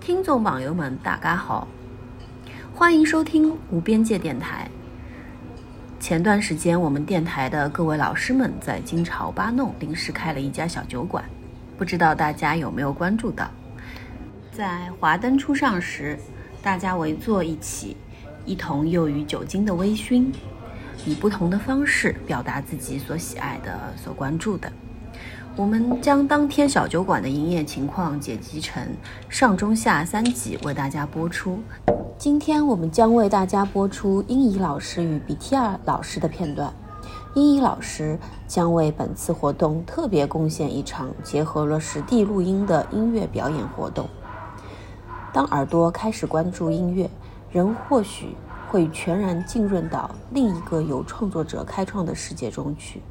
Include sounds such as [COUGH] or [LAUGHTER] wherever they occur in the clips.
听众网友们，大家好，欢迎收听无边界电台。前段时间，我们电台的各位老师们在金朝八弄临时开了一家小酒馆，不知道大家有没有关注到？在华灯初上时，大家围坐一起，一同囿于酒精的微醺，以不同的方式表达自己所喜爱的、所关注的。我们将当天小酒馆的营业情况剪辑成上中下三集为大家播出。今天我们将为大家播出英怡老师与 BTR 老师的片段。英怡老师将为本次活动特别贡献一场结合了实地录音的音乐表演活动。当耳朵开始关注音乐，人或许会全然浸润到另一个由创作者开创的世界中去。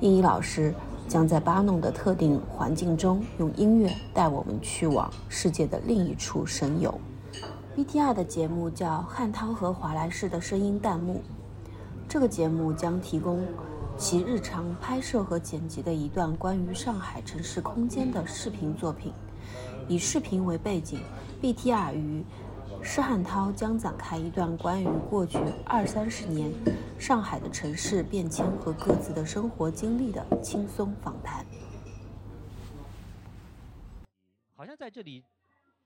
英一老师。将在巴弄的特定环境中，用音乐带我们去往世界的另一处神游。BTR 的节目叫《汉涛和华莱士的声音弹幕》，这个节目将提供其日常拍摄和剪辑的一段关于上海城市空间的视频作品，以视频为背景，BTR 与。施汉涛将展开一段关于过去二三十年上海的城市变迁和各自的生活经历的轻松访谈。好像在这里，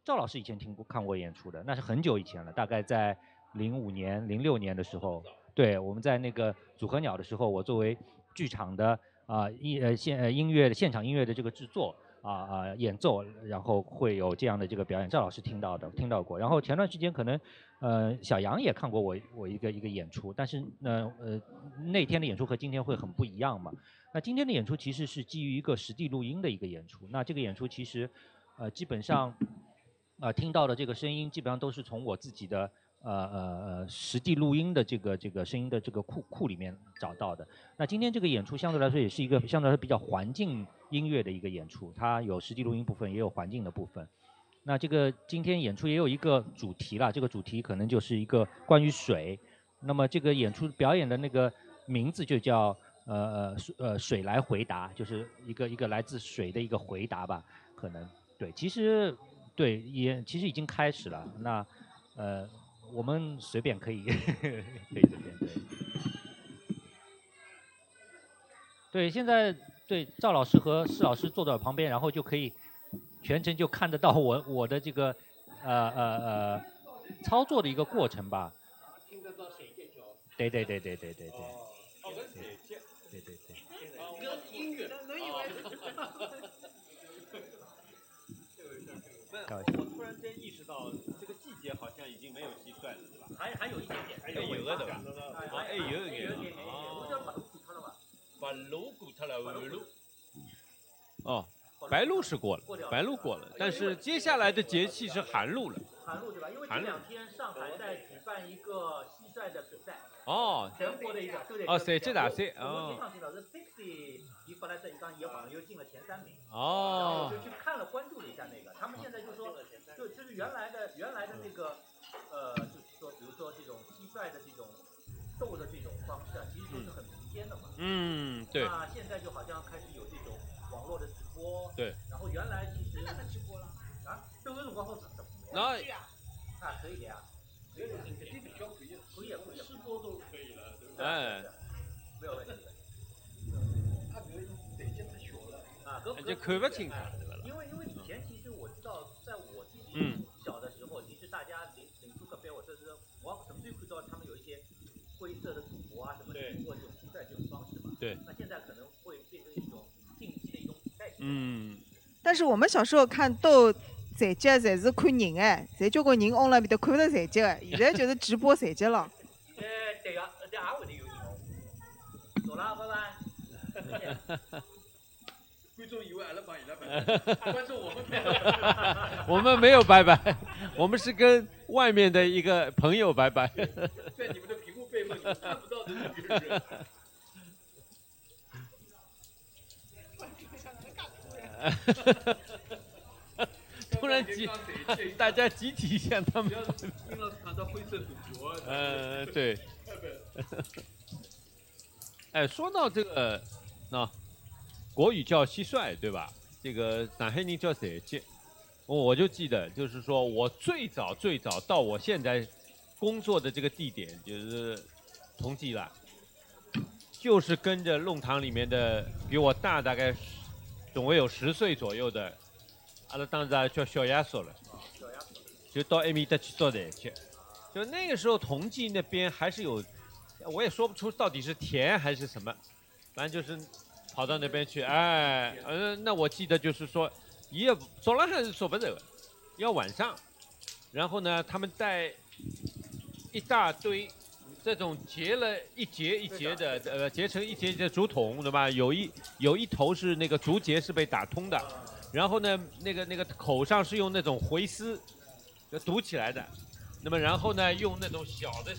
赵老师以前听过看过演出的，那是很久以前了，大概在零五年、零六年的时候。对，我们在那个组合鸟的时候，我作为剧场的啊音呃现呃音乐的现场音乐的这个制作。啊啊，演奏，然后会有这样的这个表演，赵老师听到的，听到过。然后前段时间可能，呃，小杨也看过我我一个一个演出，但是呢，呃，那天的演出和今天会很不一样嘛。那今天的演出其实是基于一个实地录音的一个演出。那这个演出其实，呃，基本上，啊，听到的这个声音基本上都是从我自己的。呃呃呃，实地录音的这个这个声音的这个库库里面找到的。那今天这个演出相对来说也是一个相对来说比较环境音乐的一个演出，它有实地录音部分，也有环境的部分。那这个今天演出也有一个主题了，这个主题可能就是一个关于水。那么这个演出表演的那个名字就叫呃呃水呃水来回答，就是一个一个来自水的一个回答吧，可能对。其实对也其实已经开始了。那呃。我们随便可以，[LAUGHS] 可以随便对。对，现在对赵老师和施老师坐在旁边，然后就可以全程就看得到我我的这个呃呃呃操作的一个过程吧。听得到水剑桥。对对对对对对对。哦，跟水剑。对对对。跟音乐。能以为。我突然间意识到，这个季节好像已经没有蟋蟀了，是吧？还还有一点点，还有的吧？还有一点。哦。白鹭过脱了，白鹭。哦，白鹭是过了，白鹭过了，但是接下来的节气是寒露了。寒露对吧？因为这两天上海在举办一个蟋蟀的比赛。哦。全国的一个。哦，赛季大赛。哦。来这一刚也好像又进了前三名。哦。然后就去看了，关注了一下那个，他们现在就说，就就是原来的原来的那个，呃，就是说，比如说这种蟋蟀的这种斗的这种方式啊，其实都是很民间的嘛。嗯，对。那现在就好像开始有这种网络的直播。对。然后原来其实。现在直播了。啊，斗个辰光好直播。那。啊，可以的呀。可以，肯定比较可以。可以，可以，直播都可以了，对不对？哎。没有问题。就看不清楚，因为因为以前其实我知道，在我自己小的时候，其实大家邻邻居隔壁或者是我甚至看到他们有一些灰色的赌博啊什么的，通过这种比赛这种方式嘛。对。那现在可能会变成一种竞技的一种代替。嗯。但是我们小时候看斗残疾，侪是看人哎，侪交关人嗡了面头看不到残疾的，现在就是直播残疾了。[LAUGHS] 哎，对个，而且还会得有人哦。走了，拜拜。[LAUGHS] 观众以为阿拉帮伊拉拜拜，观众我们拜拜。我们没有拜拜，[LAUGHS] 我们是跟外面的一个朋友拜拜。在你们的屏幕背后，你看不到的那个人。突然集，大家集体向他们。不要看到灰色赌博。呃，对。哎，说到这个，那、国语叫蟋蟀对吧？这个上海人叫赛鸡，我就记得，就是说我最早最早到我现在工作的这个地点就是同济了，就是跟着弄堂里面的比我大大概总共有十岁左右的，阿拉当时叫小亚索了，就到埃面搭去做菜去。就那个时候同济那边还是有，我也说不出到底是田还是什么，反正就是跑到那边去，哎，呃，那我记得就是说，也早上还是说不着的，要晚上，然后呢，他们带一大堆这种结了一节一节的，呃，结成一节一节竹筒，对吧？有一有一头是那个竹节是被打通的，然后呢，那个那个口上是用那种回丝就堵起来的，那么然后呢，用那种小的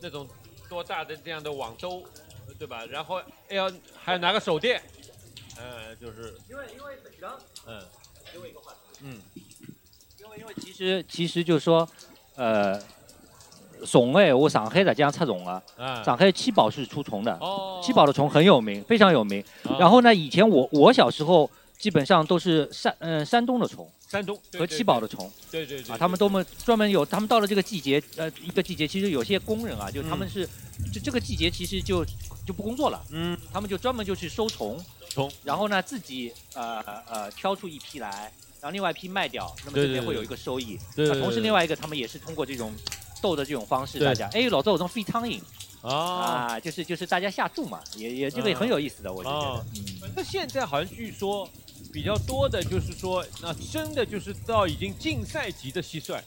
那种多大的这样的网兜，对吧？然后哎要还要拿个手电，呃，就是因为因为本身，嗯。给我一个话题，嗯。因为因为其实其实就是说，呃，虫哎，我上海实际上出虫啊，啊，上海七宝是出虫的，哦，七宝的虫很有名，非常有名。然后呢，以前我我小时候基本上都是山嗯、山东的虫山东和七宝的，虫对对对他们都们专门有，他们到了这个季节，呃，一个季节，其实有些工人啊，就他们嗯是，就这个季节其实就就不工作了，嗯他们就专门就去收虫，虫，然后呢自己呃呃挑出一批来，然后另外一批卖掉，那么这边会有一个收益。对那同时另外一个他们也是通过这种斗的这种方式，大家哎老赵有种飞苍蝇啊。啊，就是就是大家下注嘛，也也这个也很有意思的，我觉得哦，嗯。那现在好像据说比较多的就是说，那真的就是到已经竞赛级的蟋蟀，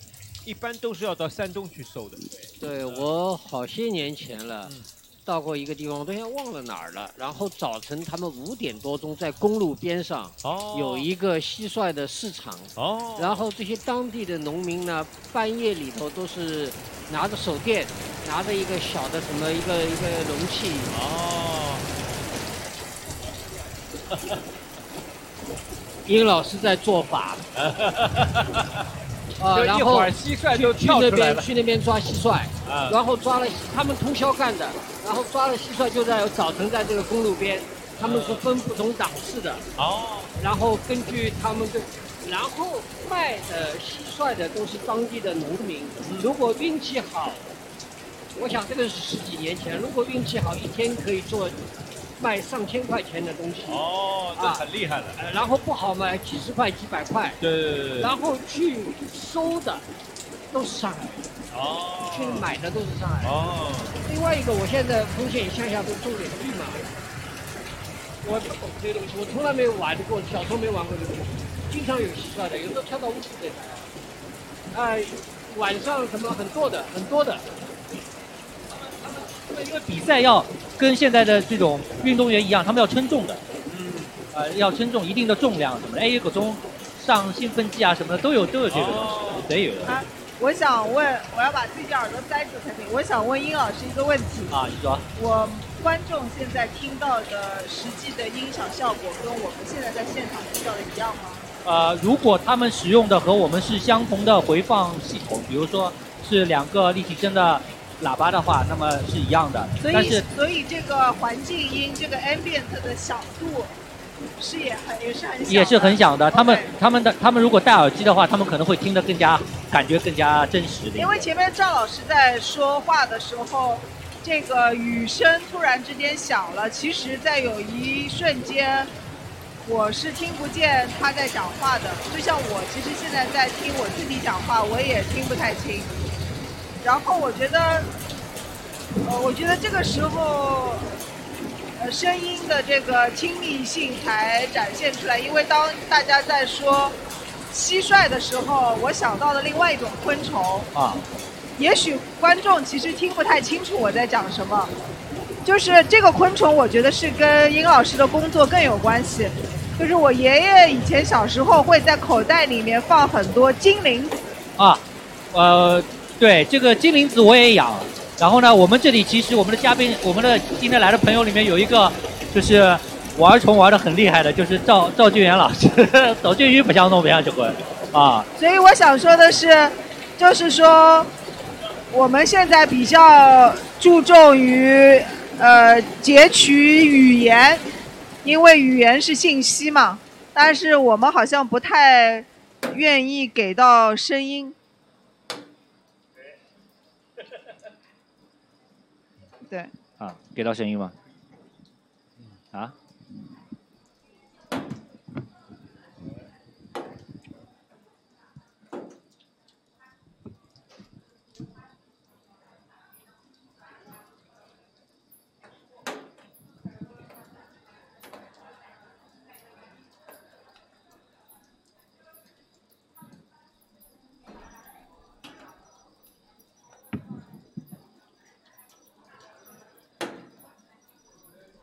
一般都是要到山东去收的。对我好些年前了嗯，到过一个地方，我都像忘了哪儿了。然后早晨他们五点多钟在公路边上哦。有一个蟋蟀的市场，哦，然后这些当地的农民呢，半夜里头都是拿着手电，拿着一个小的什么一个一个容器，哦，[LAUGHS] 殷老师在做法。[LAUGHS] 啊，然后蟋蟀就去那。边去那边抓蟋蟀，啊，然后抓了，他们通宵干的，然后抓了蟋蟀就在早晨在这个公路边，他们是分不同档次的，哦，然后根据他们的，然后卖的蟋蟀的都是当地的农民，如果运气好，我想这个是十几年前，如果运气好，一天可以做卖上千块钱的东西，哦，这啊很厉害了。呃然后不好卖几十块、几百块，对对对对。然后去收的都是上海人，哦。去买的都是上海人。哦。另外一个，我现在丰县乡下都种点玉嘛，我不懂这些东西，我从来没有玩过，小时候没玩过这个东西，经常有蟋蟀的，有时候跳到屋子里来，哎、晚上什么很多的，很多的，因为比赛要跟现在的这种运动员一样，他们要称重的，嗯。呃，要称重一定的重量什么的，哎，各种上兴奋剂啊什么的都有都有这个东哦西，得有的啊，我想问，我要把自己耳朵塞住才行。我想问殷老师一个问题：啊。你说我观众现在听到的实际的音响效果，跟我们现在在现场听到的一样吗？呃，如果他们使用的和我们是相同的回放系统，比如说是两个立体声的喇叭的话，那么是一样的。所以所以这个环境音，这个 ambient 的响度是也很也是很响也是很响的。他们他们的他们如果戴耳机的话，他们可能会听得更加感觉更加真实。因为前面赵老师在说话的时候，这个雨声突然之间响了，其实在有一瞬间，我是听不见他在讲话的。就像我其实现在在听我自己讲话，我也听不太清。然后我觉得，呃，我觉得这个时候，呃，声音的这个亲密性才展现出来。因为当大家在说蟋蟀的时候，我想到了另外一种昆虫。啊，也许观众其实听不太清楚我在讲什么，就是这个昆虫，我觉得是跟殷老师的工作更有关系。就是我爷爷以前小时候会在口袋里面放很多精灵，啊，呃，对，这个金铃子我也养。然后呢，我们这里其实我们的嘉宾，我们的今天来的朋友里面有一个，就是玩虫玩的很厉害的，就是赵赵俊元老师，[LAUGHS] 赵俊宇不想弄不想结婚啊，所以我想说的是，就是说，我们现在比较注重于呃截取语言，因为语言是信息嘛。但是我们好像不太愿意给到声音。对。啊，给到声音吗？啊？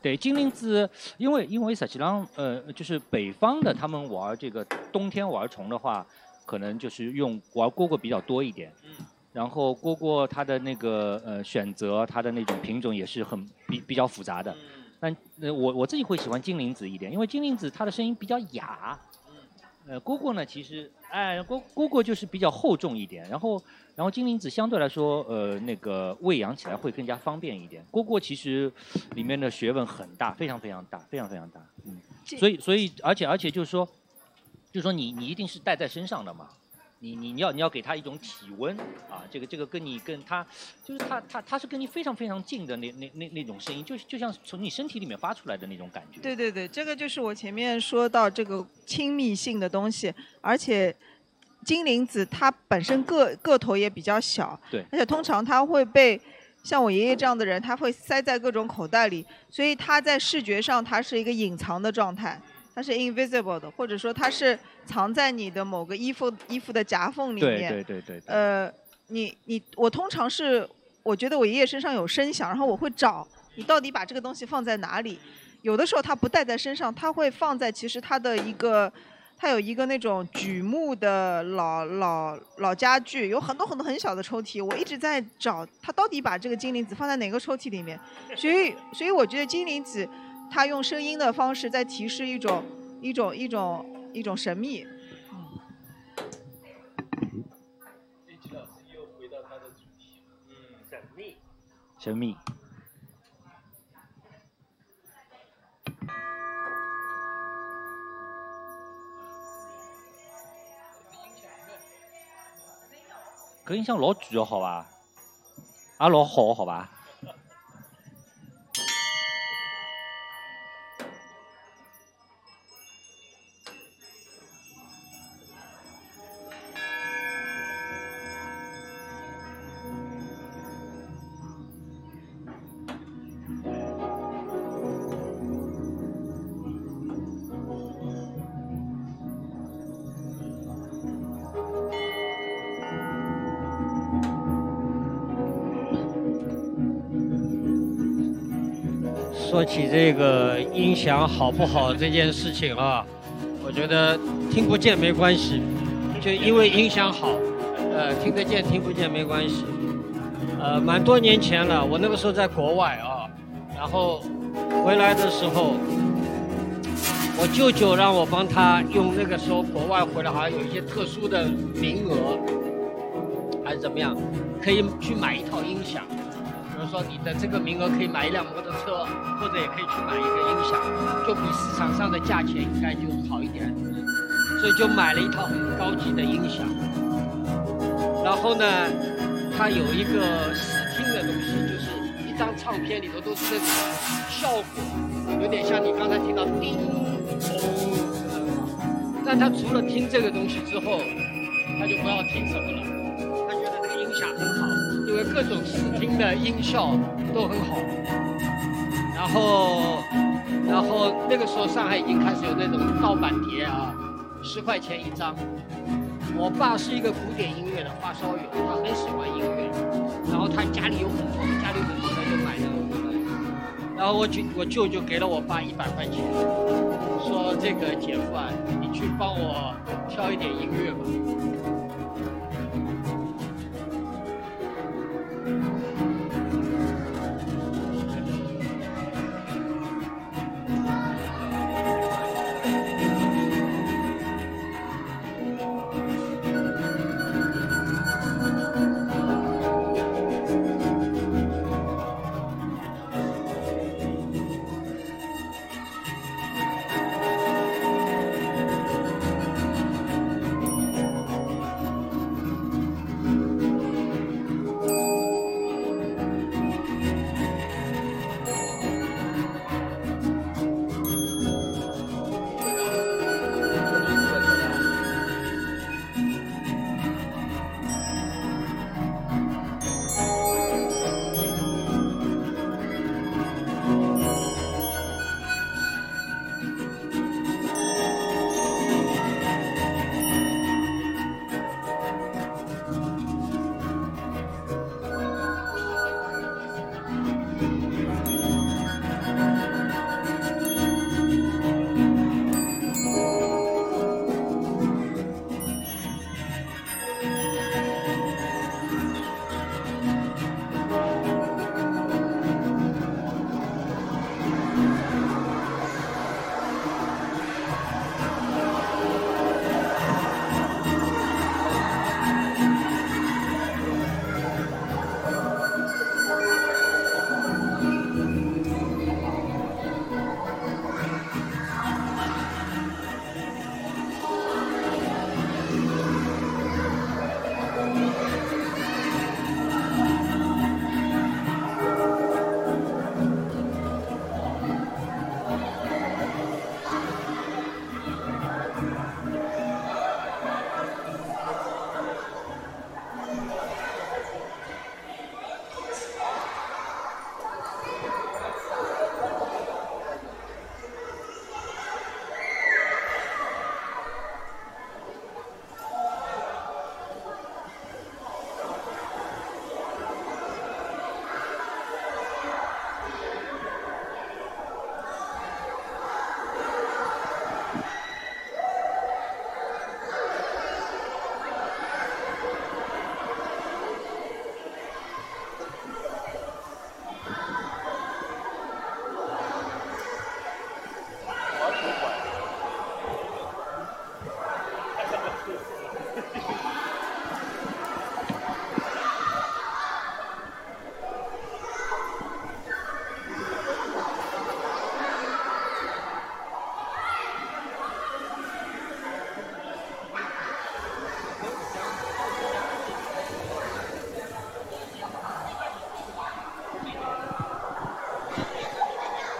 对，金铃子，因为因为实际上，呃，就是北方的他们玩这个冬天玩虫的话，可能就是用玩蝈蝈比较多一点。嗯。然后蝈蝈它的那个呃选择，它的那种品种也是很比比较复杂的。嗯。但那我我自己会喜欢金铃子一点，因为金铃子它的声音比较哑。嗯。呃，蝈蝈呢，其实哎，蝈蝈蝈就是比较厚重一点，然后。然后金铃子相对来说，呃，那个喂养起来会更加方便一点。蝈蝈其实里面的学问很大，非常非常大，非常非常大。嗯，所以所以而且而且就是说，就是说你你一定是带在身上的嘛，你你你要你要给他一种体温啊，这个这个跟你跟他就是他他他是跟你非常非常近的那那那那种声音，就就像从你身体里面发出来的那种感觉。对对对，这个就是我前面说到这个亲密性的东西，而且。金铃子它本身个个头也比较小，对，而且通常它会被像我爷爷这样的人，他会塞在各种口袋里，所以它在视觉上它是一个隐藏的状态，它是 invisible 的，或者说它是藏在你的某个衣服衣服的夹缝里面。对对对对。呃，你你我通常是我觉得我爷爷身上有声响，然后我会找你到底把这个东西放在哪里，有的时候他不带在身上，他会放在其实他的一个。他有一个那种榉木的老老老家具，有很多很多很小的抽屉。我一直在找他到底把这个精灵子放在哪个抽屉里面。所以，所以我觉得精灵子他用声音的方式在提示一种一种一种一种神秘。神秘，神秘。隔音箱老巨哦，好吧，也老好，好吧。起这个音响好不好这件事情啊，我觉得听不见没关系，就因为音响好，呃，听得见听不见没关系。呃，蛮多年前了，我那个时候在国外啊，然后回来的时候，我舅舅让我帮他用那个时候国外回来好像有一些特殊的名额，还是怎么样，可以去买一套音响。比如说你的这个名额可以买一辆摩托车，或者也可以去买一个音响，就比市场上的价钱应该就好一点，所以就买了一套很高级的音响。然后呢，它有一个试听的东西，就是一张唱片里头都是那种效果，有点像你刚才听到叮咚，但他除了听这个东西之后，他就不要听什么了，各种视听的音效都很好，然后，然后那个时候上海已经开始有那种盗版碟啊，十块钱一张。我爸是一个古典音乐的发烧友，他很喜欢音乐，然后他家里有很多，家里很多，他就买那个。然后我舅我舅舅给了我爸一百块钱，说这个姐夫啊，你去帮我挑一点音乐吧。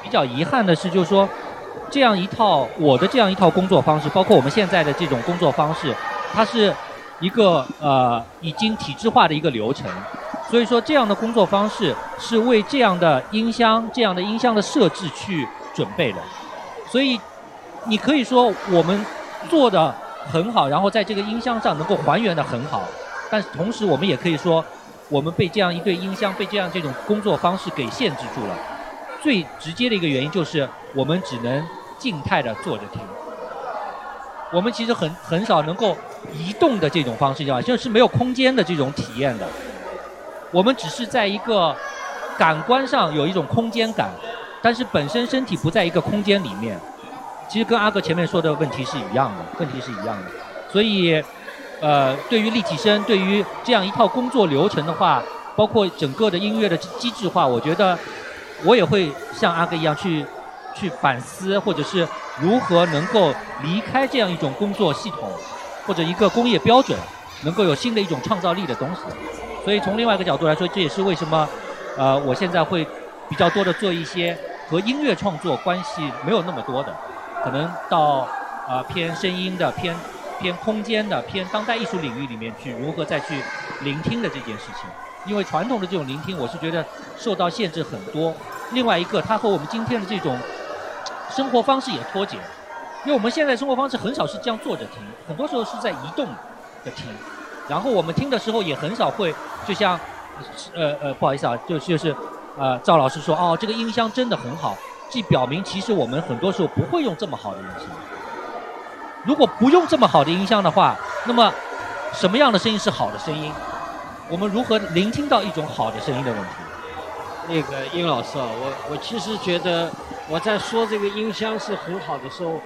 比较遗憾的是，就是说，这样一套我的这样一套工作方式，包括我们现在的这种工作方式，它是一个呃已经体制化的一个流程。所以说，这样的工作方式是为这样的音箱、这样的音箱的设置去准备的。所以，你可以说我们做的很好，然后在这个音箱上能够还原的很好，但是同时我们也可以说，我们被这样一对音箱、被这样这种工作方式给限制住了。最直接的一个原因就是我们只能静态的坐着听，我们其实很很少能够移动的这种方式，知道吧？就是没有空间的这种体验的。我们只是在一个感官上有一种空间感，但是本身身体不在一个空间里面。其实跟阿哥前面说的问题是一样的，问题是一样的。所以，呃，对于立体声，对于这样一套工作流程的话，包括整个的音乐的机制化，我觉得。我也会像阿哥一样去去反思，或者是如何能够离开这样一种工作系统或者一个工业标准，能够有新的一种创造力的东西。所以从另外一个角度来说，这也是为什么呃我现在会比较多的做一些和音乐创作关系没有那么多的，可能到呃偏声音的、偏偏空间的、偏当代艺术领域里面去，如何再去聆听的这件事情。因为传统的这种聆听，我是觉得受到限制很多。另外一个，它和我们今天的这种生活方式也脱节。因为我们现在生活方式很少是这样坐着听，很多时候是在移动的听。然后我们听的时候也很少会，就像呃呃，不好意思啊，就就是呃，赵老师说哦，这个音箱真的很好，既表明其实我们很多时候不会用这么好的音箱。如果不用这么好的音箱的话，那么什么样的声音是好的声音？我们如何聆听到一种好的声音的问题？那个殷老师啊，我我其实觉得我在说这个音箱是很好的时候，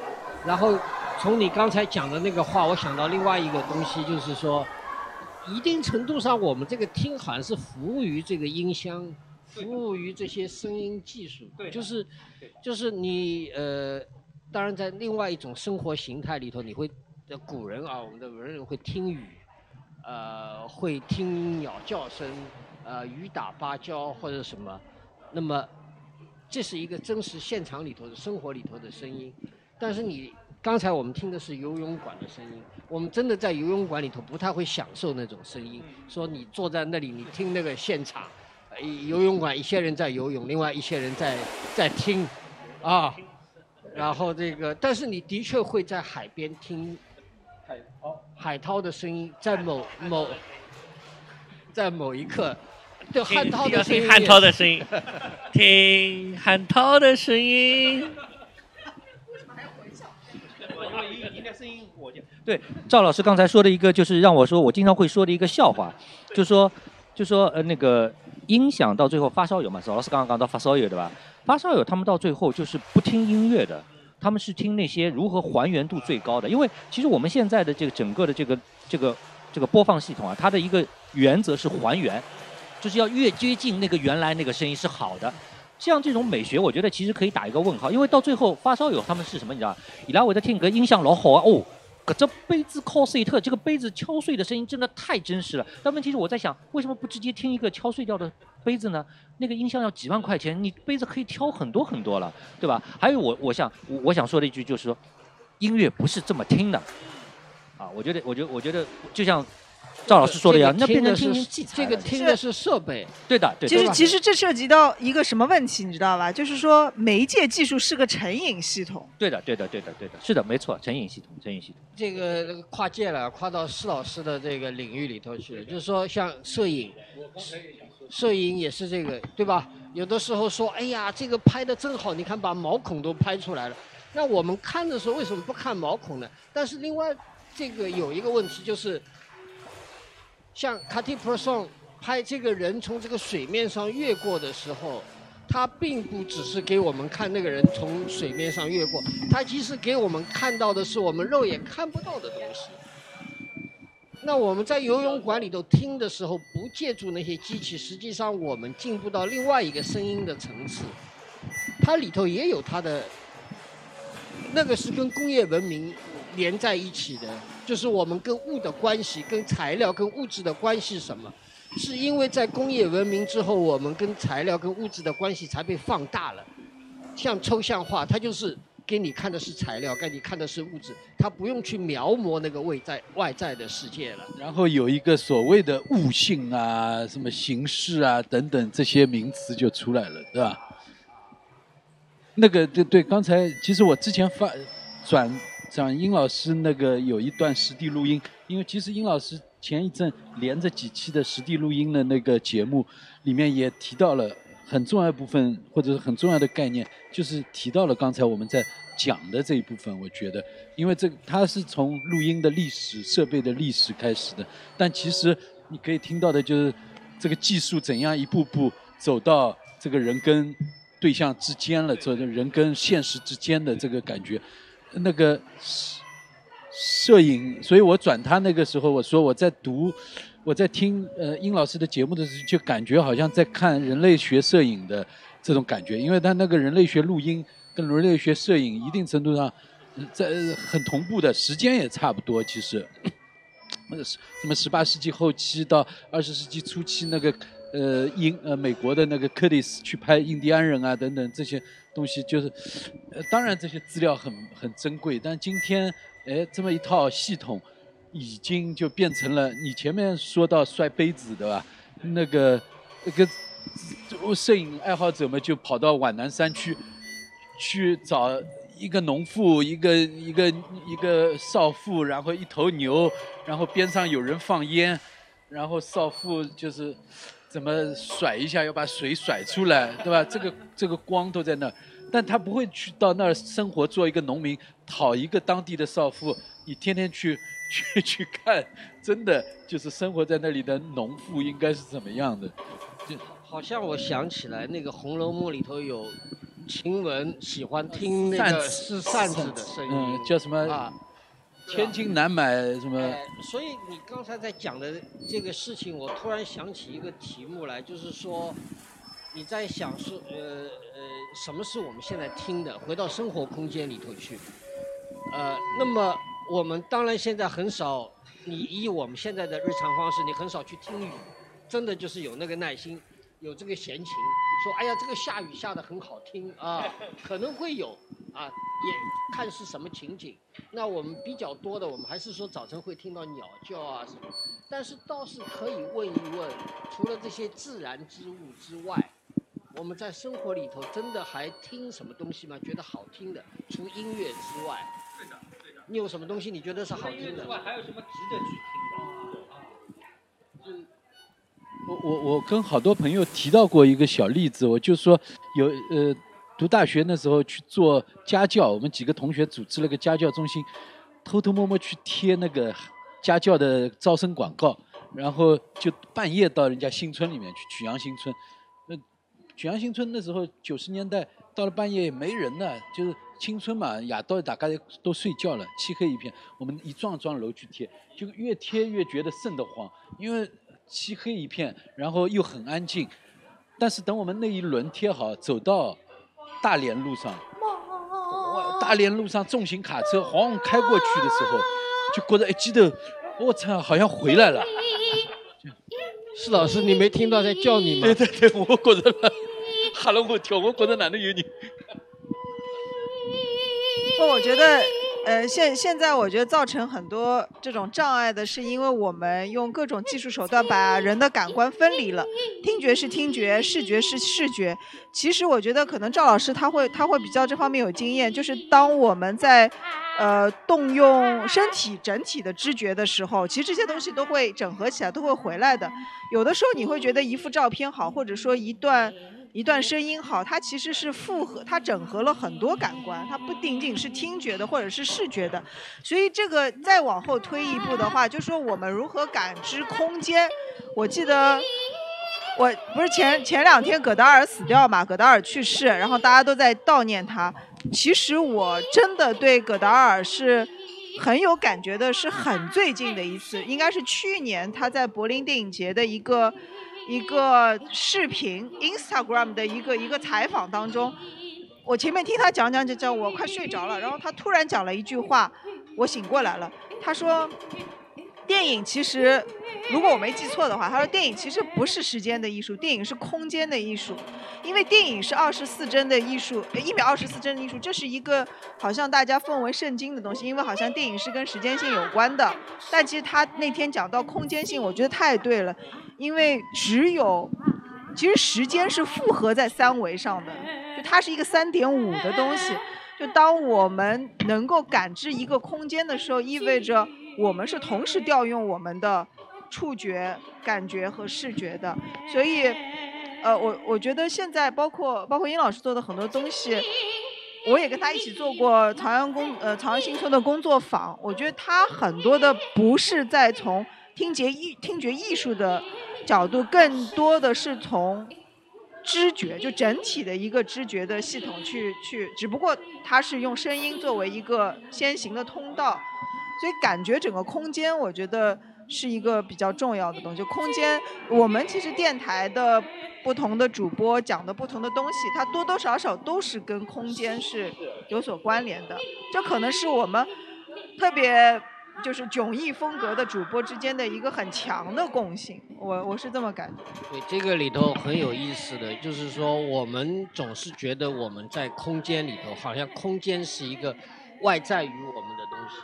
然后从你刚才讲的那个话，我想到另外一个东西，就是说，一定程度上我们这个听好像是服务于这个音箱，服务于这些声音技术，就是就是你呃，当然在另外一种生活形态里头，你会的古人啊，我们的文人会听雨。呃，会听鸟叫声，呃，雨打芭蕉或者什么，那么这是一个真实现场里头的生活里头的声音。但是你刚才我们听的是游泳馆的声音，我们真的在游泳馆里头不太会享受那种声音。说你坐在那里，你听那个现场，游泳馆一些人在游泳，另外一些人在在听，啊，然后这个，但是你的确会在海边听。海涛海涛的声音在某某，在某一刻，对汉涛的声音汉涛的声音，听汉涛的声音。对，赵老师刚才说的一个，就是让我说我经常会说的一个笑话，就说就说呃那个音响到最后发烧友嘛，赵老师刚刚讲到发烧友对吧？发烧友他们到最后就是不听音乐的，他们是听那些如何还原度最高的，因为其实我们现在的这个整个的这个这个这个播放系统啊，它的一个原则是还原，就是要越接近那个原来那个声音是好的。像这种美学，我觉得其实可以打一个问号，因为到最后发烧友他们是什么？你知道，以拉维的听歌音响老好啊，哦，搁这杯子敲碎特，这个杯子敲碎的声音真的太真实了。但问题是我在想，为什么不直接听一个敲碎掉的杯子呢？那个音箱要几万块钱，你杯子可以挑很多很多了，对吧？还有我我想我我想说的一句就是说，音乐不是这么听的，啊，我觉得我觉得我觉得就像赵老师说的一样，那变成听音器材这个听的是设备，对的对的。其实其实这涉及到一个什么问题，你知道吧？就是说媒介技术是个成瘾系统。对的对的对的对的，是的没错，成瘾系统成瘾系统。这个这个跨界了，跨到施老师的这个领域里头去了。就是说，像摄影，摄影也是这个，对吧？有的时候说，哎呀，这个拍的真好，你看把毛孔都拍出来了。那我们看的时候为什么不看毛孔呢？但是另外这个有一个问题就是，像卡蒂普松拍这个人从这个水面上越过的时候，它并不只是给我们看那个人从水面上越过，它其实给我们看到的是我们肉眼看不到的东西。那我们在游泳馆里头听的时候，不借助那些机器，实际上我们进步到另外一个声音的层次，它里头也有它的，那个是跟工业文明连在一起的，就是我们跟物的关系、跟材料、跟物质的关系什么？是因为在工业文明之后，我们跟材料、跟物质的关系才被放大了。像抽象画，它就是给你看的是材料，给你看的是物质，它不用去描摹那个外在外在的世界了。然后有一个所谓的悟性啊、什么形式啊等等这些名词就出来了，对吧？那个对对，刚才其实我之前发转像殷老师那个有一段实地录音，因为其实殷老师前一阵连着几期的实地录音的那个节目里面也提到了很重要一部分或者是很重要的概念，就是提到了刚才我们在讲的这一部分。我觉得，因为这个它是从录音的历史、设备的历史开始的，但其实你可以听到的就是这个技术怎样一步步走到这个人跟对象之间了，这个人跟现实之间的这个感觉，那个摄摄影，所以我转他那个时候，我说我在读，我在听呃殷老师的节目的时候，就感觉好像在看人类学摄影的这种感觉，因为他那个人类学录音跟人类学摄影一定程度上在很同步的，时间也差不多，其实。那是什么十八世纪后期到二十世纪初期那个呃英呃美国的那个克里斯去拍印第安人啊等等这些东西，就是呃当然这些资料很很珍贵，但今天哎这么一套系统已经就变成了你前面说到摔杯子对吧？那个那个摄影爱好者们就跑到皖南山区去找一个农妇，一个一个一个少妇，然后一头牛，然后边上有人放烟，然后少妇就是怎么甩一下，要把水甩出来，对吧？这个这个光都在那儿，但他不会去到那儿生活，做一个农民，讨一个当地的少妇，你天天去去去看，真的就是生活在那里的农妇应该是怎么样的？就好像我想起来，那个《红楼梦》里头有晴雯喜欢听那个扇子是扇子的声音，嗯，叫什么？啊，千金难买什么？哎，所以你刚才在讲的这个事情，我突然想起一个题目来，就是说你在想说，呃呃，什么是我们现在听的？回到生活空间里头去，呃，那么我们当然现在很少，你以我们现在的日常方式，你很少去听雨，真的就是有那个耐心，有这个闲情，说哎呀，这个下雨下的很好听啊，[LAUGHS] 可能会有啊，也看是什么情景。那我们比较多的，我们还是说早晨会听到鸟叫啊什么，但是倒是可以问一问，除了这些自然之物之外，我们在生活里头真的还听什么东西吗？觉得好听的，除音乐之外，对的，对的。你有什么东西你觉得是好听的之外？还有什么值得去听的？我我我跟好多朋友提到过一个小例子，我就说有呃读大学那时候去做家教，我们几个同学组织了个家教中心，偷偷摸摸去贴那个家教的招生广告，然后就半夜到人家新村里面去，曲阳新村。那曲阳新村那时候九十年代到了半夜没人呢，就是青春嘛，夜到大家都睡觉了，漆黑一片，我们一幢幢楼去贴，就越贴越觉得瘆得慌，因为漆黑一片，然后又很安静。但是等我们那一轮贴好，走到大连路上，哇大连路上重型卡车晃开过去的时候，就觉得一激动我操，好像回来了。是老师，你没听到在叫你吗？对对对，我觉着了，[LAUGHS] 吓了我一跳，我觉着哪能有你？[LAUGHS] 不，我觉得，呃，现现在我觉得造成很多这种障碍的是，因为我们用各种技术手段把人的感官分离了，听觉是听觉，视觉是视觉。其实我觉得可能赵老师他会他会比较这方面有经验，就是当我们在呃动用身体整体的知觉的时候，其实这些东西都会整合起来，都会回来的。有的时候你会觉得一幅照片好，或者说一段。一段声音好，它其实是复合，它整合了很多感官，它不仅仅是听觉的或者是视觉的，所以这个再往后推一步的话，就说我们如何感知空间。我记得，我不是前前两天葛达尔死掉嘛，葛达尔去世，然后大家都在悼念他。其实我真的对葛达尔是很有感觉的，是很最近的一次，应该是去年他在柏林电影节的一个。一个视频，Instagram 的一个一个采访当中，我前面听他讲讲讲讲，我快睡着了。然后他突然讲了一句话，我醒过来了。他说，电影其实，如果我没记错的话，他说电影其实不是时间的艺术，电影是空间的艺术。因为电影是二十四帧的艺术，一秒二十四帧的艺术，这是一个好像大家奉为圣经的东西，因为好像电影是跟时间性有关的。但其实他那天讲到空间性，我觉得太对了。因为只有，其实时间是复合在三维上的，就它是一个三点五的东西。就当我们能够感知一个空间的时候，意味着我们是同时调用我们的触觉、感觉和视觉的。所以，呃，我我觉得现在包括包括殷老师做的很多东西，我也跟他一起做过朝阳工呃朝阳新村的工作坊。我觉得他很多的不是在从听觉艺听觉艺术的。角度更多的是从知觉，就整体的一个知觉的系统去去，只不过它是用声音作为一个先行的通道，所以感觉整个空间，我觉得是一个比较重要的东西。空间，我们其实电台的不同的主播讲的不同的东西，它多多少少都是跟空间是有所关联的。这可能是我们特别。就是迥异风格的主播之间的一个很强的共性，我我是这么感觉。对，这个里头很有意思的就是说，我们总是觉得我们在空间里头，好像空间是一个外在于我们的东西，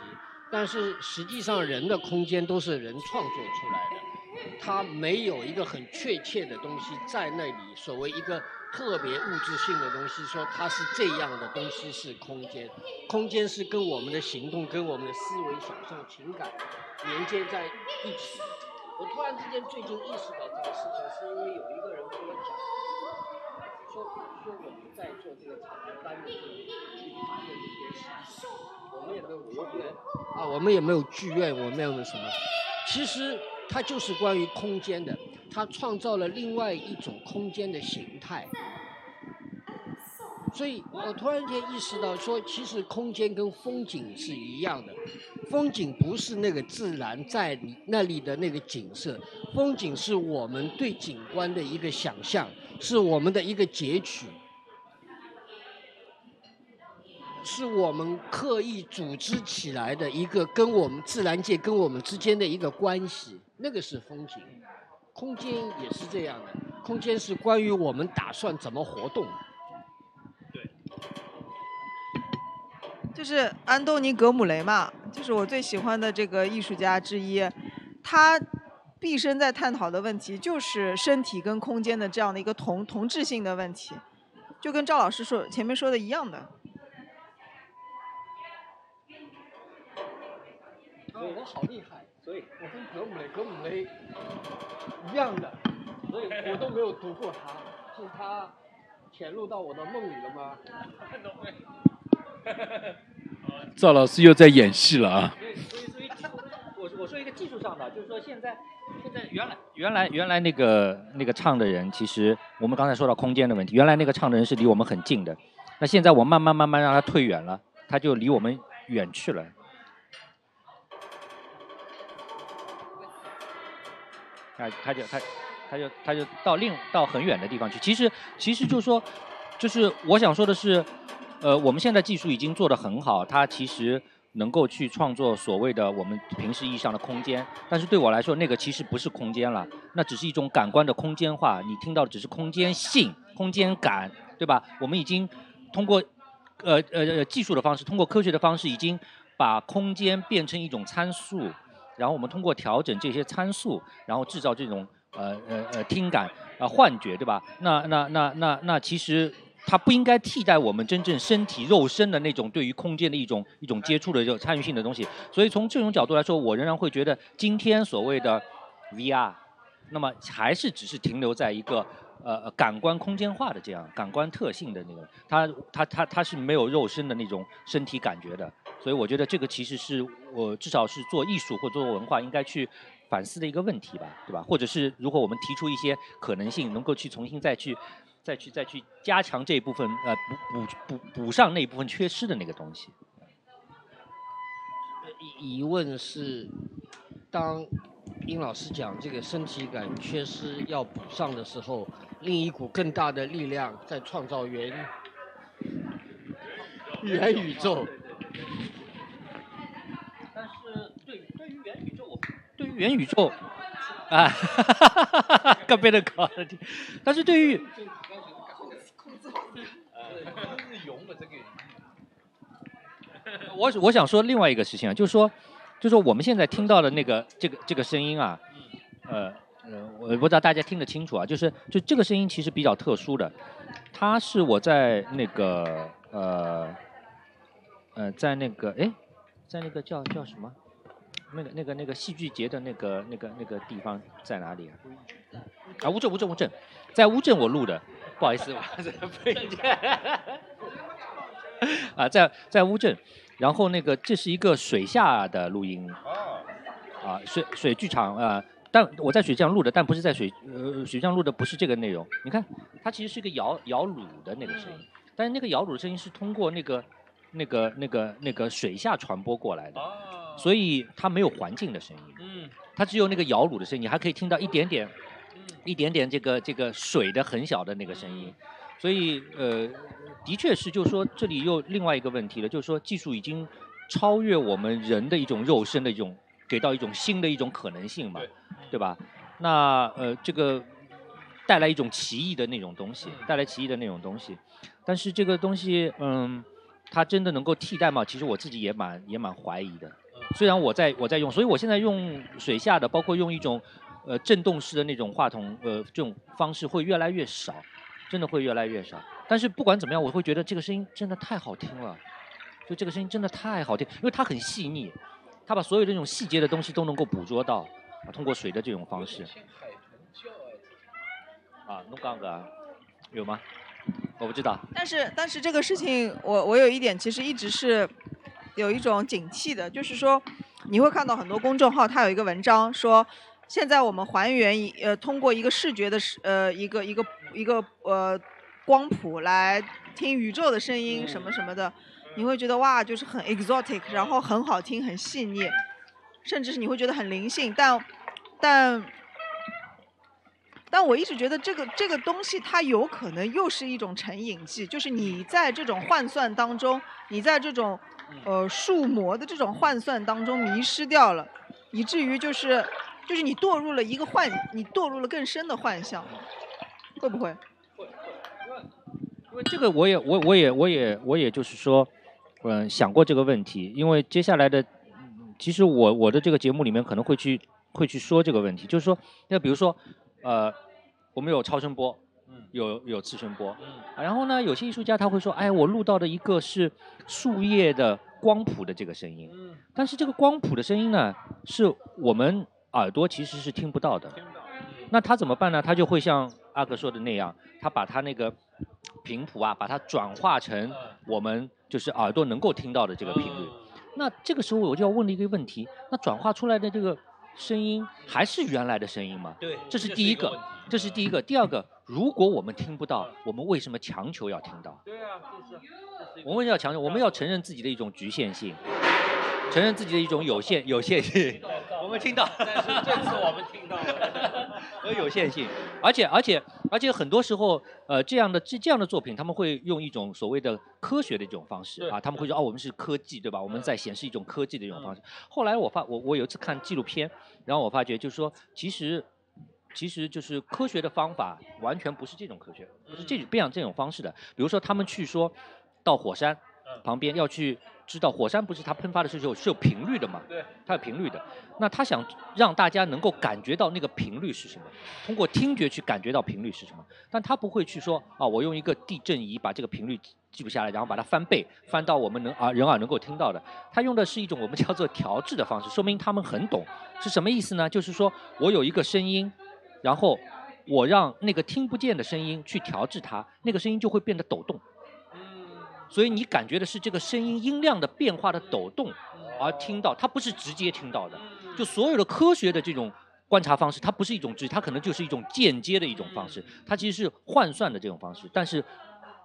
但是实际上人的空间都是人创作出来的，它没有一个很确切的东西在那里，所谓一个。特别物质性的东西，说它是这样的东西是空间，空间是跟我们的行动、跟我们的思维、想象、情感连接在一起。我突然之间最近意识到这个事情，是因为有一个人跟我讲，说说我们在做这个草台班的时候去发现一件事情，我们也没有剧院啊，我们也没有剧院，我们也没有什么，其实它就是关于空间的。它创造了另外一种空间的形态，所以我突然间意识到，说其实空间跟风景是一样的，风景不是那个自然在那里的那个景色，风景是我们对景观的一个想象，是我们的一个截取，是我们刻意组织起来的一个跟我们自然界跟我们之间的一个关系，那个是风景。空间也是这样的，空间是关于我们打算怎么活动。对，就是安东尼·格姆雷嘛，就是我最喜欢的这个艺术家之一，他毕生在探讨的问题就是身体跟空间的这样的一个同同质性的问题，就跟赵老师说前面说的一样的。我好厉害。对，我跟格姆雷，格姆雷一样的，所以我都没有读过他，是他潜入到我的梦里了吗？赵老师又在演戏了啊！所以所以我我说一个技术上的，就是说现在现在原来原来原来那个那个唱的人，其实我们刚才说到空间的问题，原来那个唱的人是离我们很近的，那现在我慢慢慢慢让他退远了，他就离我们远去了。他他就他他就他就到另到很远的地方去。其实其实就是说，就是我想说的是，呃，我们现在技术已经做得很好，它其实能够去创作所谓的我们平时意义上的空间。但是对我来说，那个其实不是空间了，那只是一种感官的空间化。你听到的只是空间性、空间感，对吧？我们已经通过呃呃呃技术的方式，通过科学的方式，已经把空间变成一种参数。然后我们通过调整这些参数，然后制造这种呃呃呃听感啊幻觉，对吧？那那那那那其实它不应该替代我们真正身体肉身的那种对于空间的一种一种接触的这种参与性的东西。所以从这种角度来说，我仍然会觉得今天所谓的 VR，那么还是只是停留在一个呃感官空间化的这样感官特性的那个，它它它它是没有肉身的那种身体感觉的。所以我觉得这个其实是我至少是做艺术或做文化应该去反思的一个问题吧，对吧？或者是如果我们提出一些可能性，能够去重新再去、再去、再去加强这一部分，呃，补补补补上那一部分缺失的那个东西。疑疑问是，当殷老师讲这个身体感缺失要补上的时候，另一股更大的力量在创造元元宇宙。但是对对于元宇宙，对于元宇宙，啊，哈哈哈哈哈，更别的搞的，但是对于，我我想说另外一个事情啊，就是说，就是说我们现在听到的那个这个这个声音啊，呃呃，我不知道大家听得清楚啊，就是就这个声音其实比较特殊的，它是我在那个呃。呃，在那个哎，在那个叫叫什么？那个那个那个戏剧节的那个那个那个地方在哪里啊？啊，乌镇乌镇乌镇，在乌镇我录的，不好意思，我这 [LAUGHS] [LAUGHS] 啊，在在乌镇，然后那个这是一个水下的录音，啊，水水剧场啊，但我在水上录的，但不是在水呃水上录的不是这个内容，你看，它其实是一个摇摇橹的那个声音，但是那个摇橹的声音是通过那个。那个、那个、那个水下传播过来的，所以它没有环境的声音，嗯，它只有那个摇橹的声音，你还可以听到一点点，一点点这个这个水的很小的那个声音，所以呃，的确是，就是说这里又另外一个问题了，就是说技术已经超越我们人的一种肉身的一种，给到一种新的一种可能性嘛，对吧？那呃，这个带来一种奇异的那种东西，带来奇异的那种东西，但是这个东西，嗯。它真的能够替代吗？其实我自己也蛮也蛮怀疑的。虽然我在我在用，所以我现在用水下的，包括用一种呃震动式的那种话筒，呃这种方式会越来越少，真的会越来越少。但是不管怎么样，我会觉得这个声音真的太好听了，就这个声音真的太好听，因为它很细腻，它把所有这种细节的东西都能够捕捉到，啊，通过水的这种方式。啊，弄刚哥有吗？我不知道，但是但是这个事情，我我有一点其实一直是有一种警惕的，就是说你会看到很多公众号，它有一个文章说，现在我们还原一呃通过一个视觉的视呃一个一个一个呃光谱来听宇宙的声音什么什么的，你会觉得哇就是很 exotic，然后很好听很细腻，甚至是你会觉得很灵性，但但。但我一直觉得这个这个东西它有可能又是一种成瘾剂，就是你在这种换算当中，你在这种呃数模的这种换算当中迷失掉了，以至于就是就是你堕入了一个幻，你堕入了更深的幻象，会不会？会，因为因为这个我也我我也我也我也就是说，嗯想过这个问题，因为接下来的，其实我我的这个节目里面可能会去会去说这个问题，就是说，那比如说。呃，我们有超声波，有有次声波，然后呢，有些艺术家他会说，哎，我录到的一个是树叶的光谱的这个声音，但是这个光谱的声音呢，是我们耳朵其实是听不到的，那他怎么办呢？他就会像阿哥说的那样，他把他那个频谱啊，把它转化成我们就是耳朵能够听到的这个频率。那这个时候我就要问了一个问题：那转化出来的这个声音还是原来的声音吗？对这是第一个，这是第一个。第二个，如果我们听不到，我们为什么强求要听到？对啊，就是我们要强求？我们要承认自己的一种局限性，承认自己的一种有限有限性。[LAUGHS] 我们听到，但是这次我们听到了，[LAUGHS] 和有限性，而且而且而且很多时候，呃，这样的这这样的作品，他们会用一种所谓的科学的一种方式。啊，他们会说哦，我们是科技，对吧？我们在显示一种科技的一种方式。后来我发我我有一次看纪录片，然后我发觉就是说，其实其实就是科学的方法完全不是这种科学，不是这种这样这种方式的。比如说他们去说到火山旁边要去知道火山不是它喷发的时候是有频率的嘛？对，它有频率的。那他想让大家能够感觉到那个频率是什么，通过听觉去感觉到频率是什么，但他不会去说啊，我用一个地震仪把这个频率记录下来，然后把它翻倍，翻到我们能啊人耳能够听到的。他用的是一种我们叫做调制的方式，说明他们很懂是什么意思呢？就是说我有一个声音，然后我让那个听不见的声音去调制它，那个声音就会变得抖动。所以你感觉的是这个声音音量的变化的抖动，而听到它不是直接听到的。就所有的科学的这种观察方式，它不是一种直，它可能就是一种间接的一种方式，它其实是换算的这种方式，但是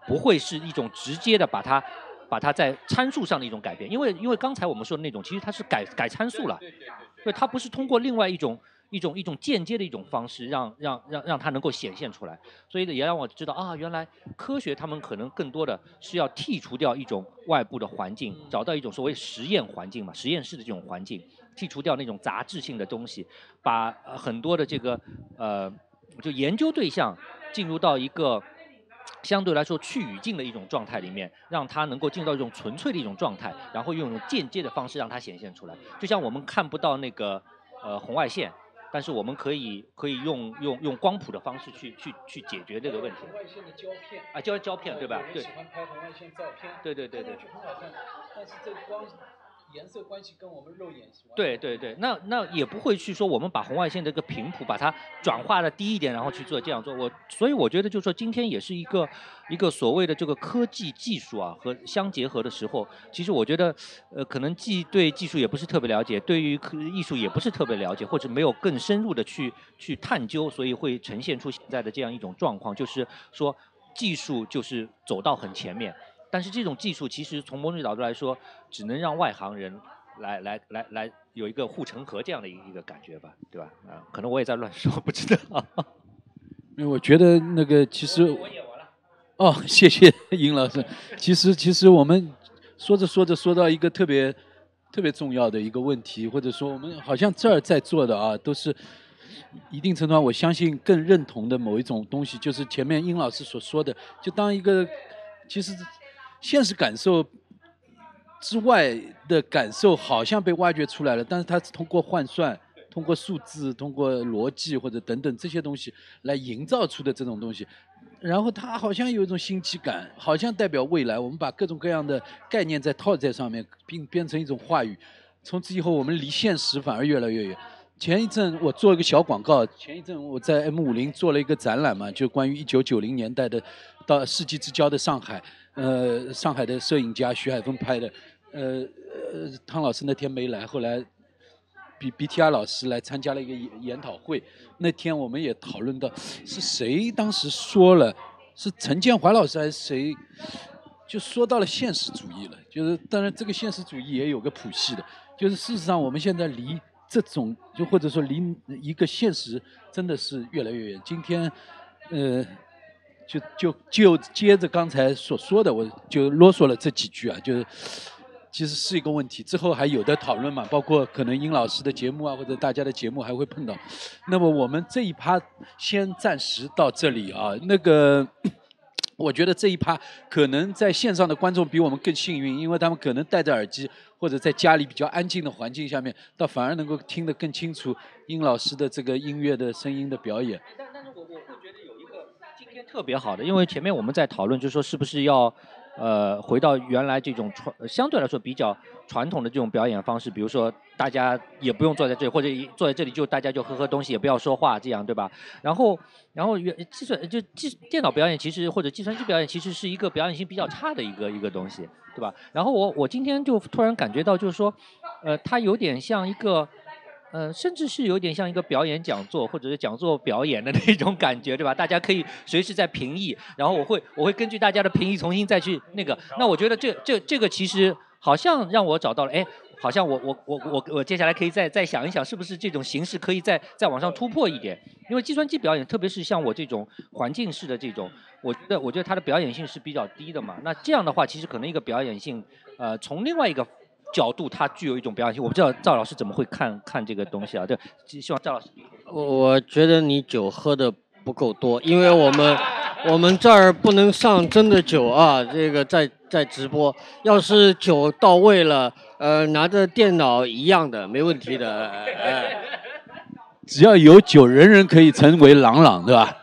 不会是一种直接的把它把它在参数上的一种改变，因为因为刚才我们说的那种，其实它是改改参数了，对，它不是通过另外一种。一种一种间接的一种方式，让让让让它能够显现出来，所以也让我知道啊，原来科学他们可能更多的是要剔除掉一种外部的环境，找到一种所谓实验环境嘛，实验室的这种环境，剔除掉那种杂质性的东西，把呃很多的这个呃就研究对象进入到一个相对来说去语境的一种状态里面，让它能够进入到一种纯粹的一种状态，然后用一种间接的方式让它显现出来，就像我们看不到那个呃红外线。但是我们可以可以用用用光谱的方式去去去解决这个问题。红外线的胶片啊，胶胶片对吧？对。喜欢拍红外线照片。对对对对。但是这个光颜色关系跟我们肉眼对对对，那那也不会去说我们把红外线的这个频谱把它转化的低一点，然后去做这样做。我所以我觉得就是说今天也是一个一个所谓的这个科技技术啊和相结合的时候，其实我觉得呃可能既对技术也不是特别了解，对于科艺术也不是特别了解，或者没有更深入的去去探究，所以会呈现出现在的这样一种状况，就是说技术就是走到很前面。但是这种技术其实从某种角度来说，只能让外行人来来来来有一个护城河这样的一个感觉吧，对吧？啊，可能我也在乱说，不知道。[LAUGHS] 因为我觉得那个其实，哦，[LAUGHS] 谢谢殷老师。其实其实我们说着说着说到一个特别特别重要的一个问题，或者说我们好像这儿在做的啊，都是一定程度上我相信更认同的某一种东西，就是前面殷老师所说的，就当一个其实现实感受之外的感受好像被挖掘出来了，但是它是通过换算。通过数字、通过逻辑或者等等这些东西来营造出的这种东西，然后它好像有一种新奇感，好像代表未来。我们把各种各样的概念再套在上面，并变成一种话语，从此以后我们离现实反而越来越远。前一阵我做一个小广告，前一阵我在 M 五零做了一个展览嘛，就关于一九九零年代的到世纪之交的上海，呃，上海的摄影家徐海峰拍的，呃呃，汤老师那天没来，后来。B B T R 老师来参加了一个研研讨会，那天我们也讨论到，是谁当时说了，是陈建怀老师还是谁，就说到了现实主义了。就是当然这个现实主义也有个谱系的，就是事实上我们现在离这种就或者说离一个现实真的是越来越远。今天，呃，就就就接着刚才所说的，我就啰嗦了这几句啊，就是。其实是一个问题，之后还有的讨论嘛，包括可能殷老师的节目啊，或者大家的节目还会碰到。那么我们这一趴先暂时到这里啊。那个，我觉得这一趴可能在线上的观众比我们更幸运，因为他们可能戴着耳机或者在家里比较安静的环境下面，倒反而能够听得更清楚殷老师的这个音乐的声音的表演。但但是我我会觉得有一个今天特别好的，因为前面我们在讨论，就是说是不是要。呃回到原来这种传相对来说比较传统的这种表演方式，比如说大家也不用坐在这里，或者一坐在这里就大家就喝喝东西，也不要说话，这样对吧？然后然后原计算就计电脑表演其实或者计算机表演其实是一个表演性比较差的一个一个东西，对吧？然后我我今天就突然感觉到就是说，呃，它有点像一个。呃，甚至是有点像一个表演讲座或者是讲座表演的那种感觉，对吧？大家可以随时在评议，然后我会我会根据大家的评议重新再去那个。那我觉得这这这个其实好像让我找到了，哎，好像我我我我我接下来可以再再想一想，是不是这种形式可以再再往上突破一点？因为计算机表演，特别是像我这种环境式的这种，我觉得我觉得它的表演性是比较低的嘛。那这样的话，其实可能一个表演性，呃，从另外一个。角度它具有一种表演性，我不知道赵老师怎么会看看这个东西啊？对，希望赵老师。我我觉得你酒喝的不够多，因为我们我们这儿不能上真的酒啊，这个在在直播，要是酒到位了，呃，拿着电脑一样的，没问题的，哎。只要有酒，人人可以成为朗朗，对吧？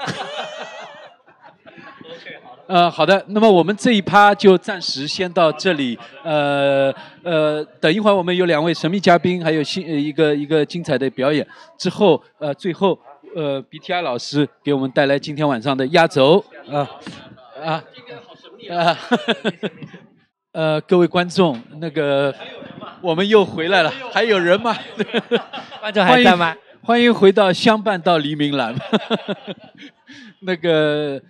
呃，好的，那么我们这一趴就暂时先到这里。呃呃，等一会儿我们有两位神秘嘉宾，还有新一个一个精彩的表演。之后呃，最后呃，BTI 老师给我们带来今天晚上的压轴啊啊啊！[LAUGHS] 呃，各位观众，那个我们又回来了，还有人吗？观众还在吗？[LAUGHS] 欢迎回到相伴到黎明栏。[LAUGHS] 那个。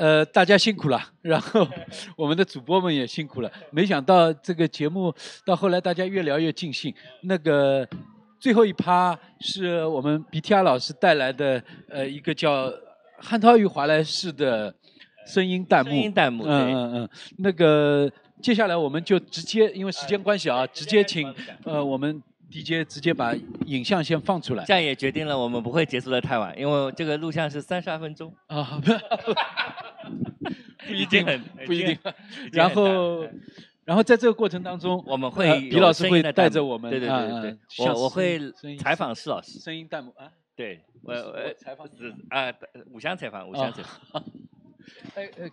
呃，大家辛苦了，然后我们的主播们也辛苦了。[LAUGHS] 没想到这个节目到后来大家越聊越尽兴。那个最后一趴是我们 BTR 老师带来的，呃，一个叫汉涛与华莱士的声音弹幕。声音弹幕，嗯嗯嗯。那个接下来我们就直接，因为时间关系啊，直接请呃我们。DJ 直接把影像先放出来，这样也决定了我们不会结束的太晚，因为这个录像是三十二分钟啊，不 [LAUGHS] [LAUGHS] 一定，不一定。然后，然后在这个过程当中，我们会李老师会带着我们，对对对对，我我会采访施老师，声音弹幕啊，对，我我采访是啊，互相采访，互相采访。哎 [LAUGHS] 哎，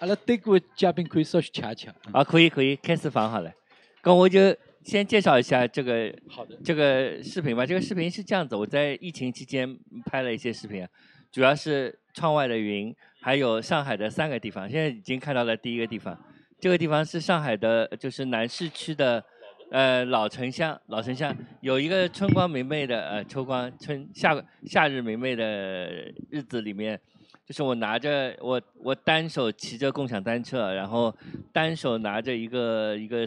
阿拉对过嘉宾可以稍许掐掐啊，可以可以，开始放好了，那我就。先介绍一下这个好的这个视频吧。这个视频是这样子，我在疫情期间拍了一些视频，主要是窗外的云，还有上海的三个地方。现在已经看到了第一个地方，这个地方是上海的，就是南市区的，呃老城乡。老城乡有一个春光明媚的，呃秋光春夏夏日明媚的日子里面，就是我拿着我我单手骑着共享单车，然后单手拿着一个一个。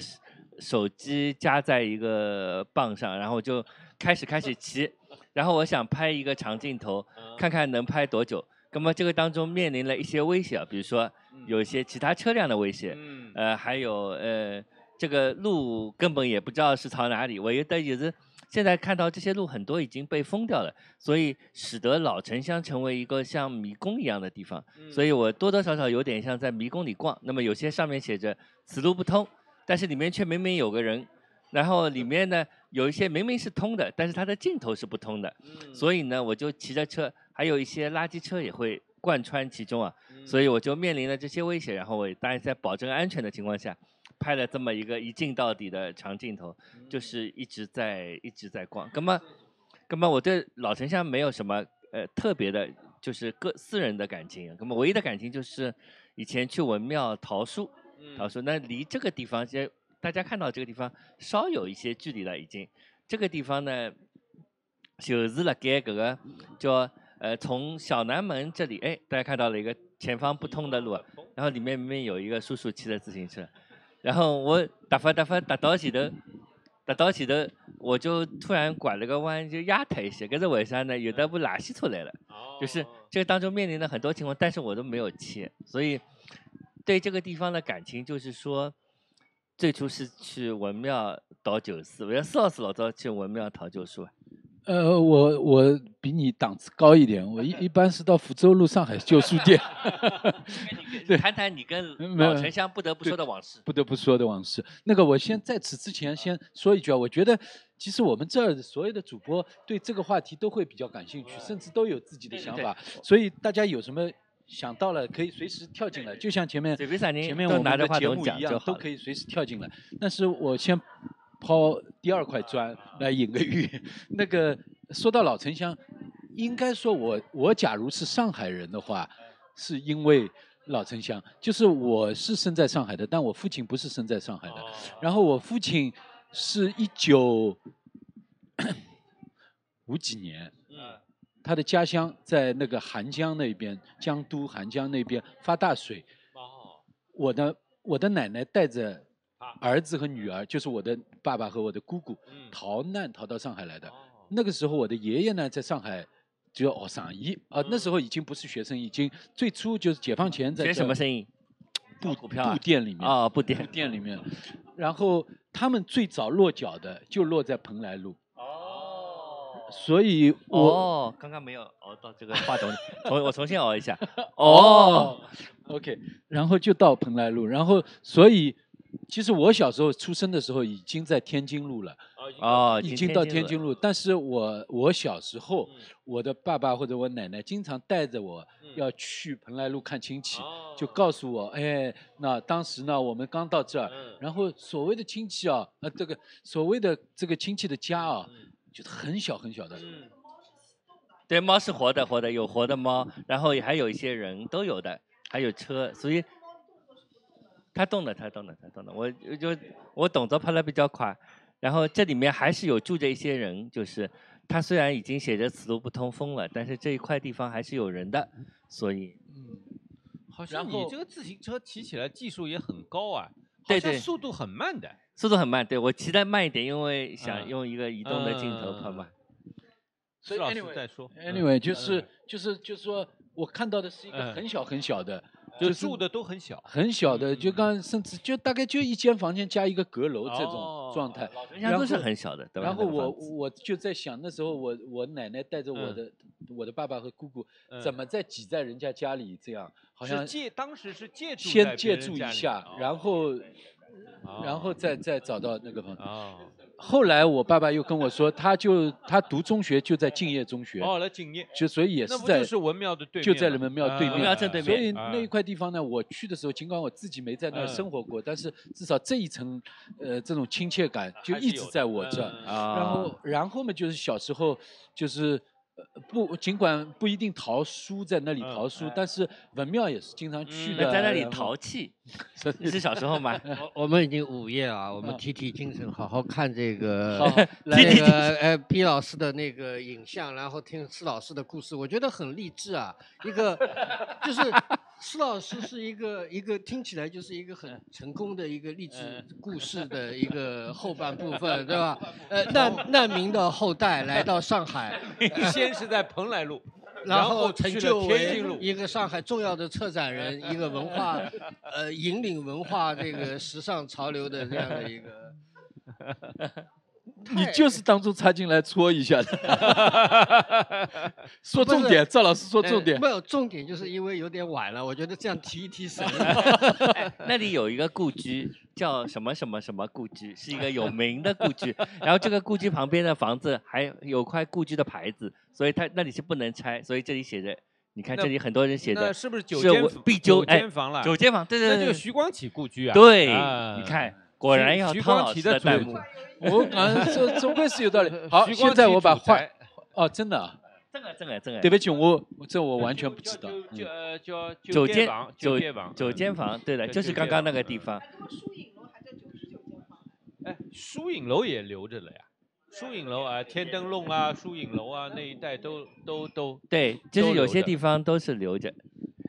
手机夹在一个棒上，然后就开始开始骑，然后我想拍一个长镜头，看看能拍多久。那么这个当中面临了一些威胁，比如说有一些其他车辆的威胁，呃，还有呃，这个路根本也不知道是朝哪里。我觉得也是现在看到这些路很多已经被封掉了，所以使得老城乡成为一个像迷宫一样的地方。所以我多多少少有点像在迷宫里逛。那么有些上面写着此路不通。但是里面却明明有个人，然后里面呢有一些明明是通的，但是它的尽头是不通的，所以呢我就骑着车，还有一些垃圾车也会贯穿其中啊，所以我就面临了这些威胁，然后我当然在保证安全的情况下，拍了这么一个一镜到底的长镜头，就是一直在一直在逛。那么，那么我对老城乡没有什么呃特别的，就是个私人的感情，那么唯一的感情就是以前去文庙桃树。桃树：“那离这个地方，现在大家看到这个地方稍有一些距离了，已经。这个地方呢，就是了该这个叫呃，从小南门这里，哎，大家看到了一个前方不通的路，然后里面明明有一个叔叔骑着自行车，然后我打发打发打到前头，打到前头，我就突然拐了个弯，就压他一下。可是为啥呢？有的部垃圾出来了，就是这个当中面临了很多情况，但是我都没有切，所以。”对这个地方的感情，就是说，最初是去文庙倒酒肆，我要四老师老早去文庙讨酒书。呃，我我比你档次高一点，我一一般是到福州路上海旧书店。[LAUGHS] [LAUGHS] 对，谈谈你跟老城乡不得不说的往事。不得不说的往事，那个我先在此之前先说一句啊，我觉得其实我们这儿所有的主播对这个话题都会比较感兴趣，甚至都有自己的想法，所以大家有什么。想到了可以随时跳进来，就像前面前面我们的节目一样，都可以随时跳进来。但是我先抛第二块砖来引个玉。那个说到老城乡，应该说我我假如是上海人的话，是因为老城乡，就是我是生在上海的，但我父亲不是生在上海的。然后我父亲是一九 [COUGHS] 五几年，他的家乡在那个韩江那边，江都韩江那边发大水。我的我的奶奶带着儿子和女儿，就是我的爸爸和我的姑姑，逃难逃到上海来的。那个时候我的爷爷呢，在上海就要学生意啊，那时候已经不是学生，已经最初就是解放前在学什么生意？布股票啊。布店里面哦布店布店里面，然后他们最早落脚的就落在蓬莱路。哦。所以我哦，刚刚没有熬到这个话筒里，[LAUGHS] 重我重新熬一下。哦，OK，然后就到蓬莱路，然后所以其实我小时候出生的时候已经在天津路了，哦，已经到天津路，但是我我小时候，我的爸爸或者我奶奶经常带着我要去蓬莱路看亲戚，就告诉我，哎，那当时呢我们刚到这儿，然后所谓的亲戚啊，呃，这个所谓的这个亲戚的家啊，就是很小很小的，对，猫是活的，活的有活的猫，然后也还有一些人都有的，还有车，所以它动了，他动了，他动了。我我就我动作拍得比较快，然后这里面还是有住着一些人，就是他虽然已经写着此路不通风了，但是这一块地方还是有人的，所以嗯好像你这个自行车骑起来技术也很高啊，对对速度很慢的。速度很慢。对我骑得慢一点，因为想嗯用一个移动的镜头拍嘛。所以施老师 anyway 再说 Anyway，嗯就是就是就是说我看到的是一个嗯很小很小的，就住的都很小，很小的，就刚甚至就大概就一间房间加一个阁楼这种状态，人家都是很小的，然后我我就在想，那时候我我奶奶带着我嗯。的、我的爸爸和姑姑，嗯。怎么在挤在人家家里这样，好像借当时是借住先借住一下，哦然后、哦然后再再找到那个朋友。哦后来我爸爸又跟我说，他就他读中学就在敬业中学，哦，来敬业，就所以也是在那就是文庙的对面就在人民庙对啊面，文庙正对所以那一块地方呢，我去的时候，尽管我自己没在那儿嗯。生活过，但是至少这一层，呃，这种亲切感就一直在我这然后，然后嘛，就是小时候，就是。呃不，尽管不一定淘书在那里淘书，但是文庙也是经常去的。嗯在那里淘气，你是小时候吗？[LAUGHS] 我我们已经午夜了啊，我们提提精神，好好看这个好来那个呃毕老师的那个影像，然后听施老师的故事，我觉得很励志啊。一个就是施老师是一个一个听起来就是一个很成功的一个励志故事的一个后半部分，对吧？[LAUGHS] 呃，难难民的后代来到上海，[LAUGHS] 先是在蓬莱路，然后成就为天津路，一个上海重要的策展人，一个文化，呃，引领文化这个时尚潮流的这样的一个。你就是当初插进来戳一下的。[LAUGHS] 说重点，赵老师说重点呃。没有重点，就是因为有点晚了，我觉得这样提一提神。[LAUGHS] 那里有一个故居，叫什么什么什么故居，是一个有名的故居。然后这个故居旁边的房子还有块故居的牌子，所以它那里是不能拆。所以这里写着，你看这里很多人写的，是不是九间我房九必究哎间房了九间房，对对对，那就对徐光启故居啊对，啊你看，果然要徐汤老师的弹幕。[LAUGHS] 我感觉这总归是有道理。[LAUGHS] 好，现在我把话，哦，真的啊，[LAUGHS] 这个这个这个，对不起，我这我完全不知道。就呃叫九间间房，九间房，九间房，对的，就是刚刚那个地方。哎，疏影楼也留着了呀。疏影楼啊，天灯弄啊，疏影楼啊，那一带都都都对，就是有些地方都是留着。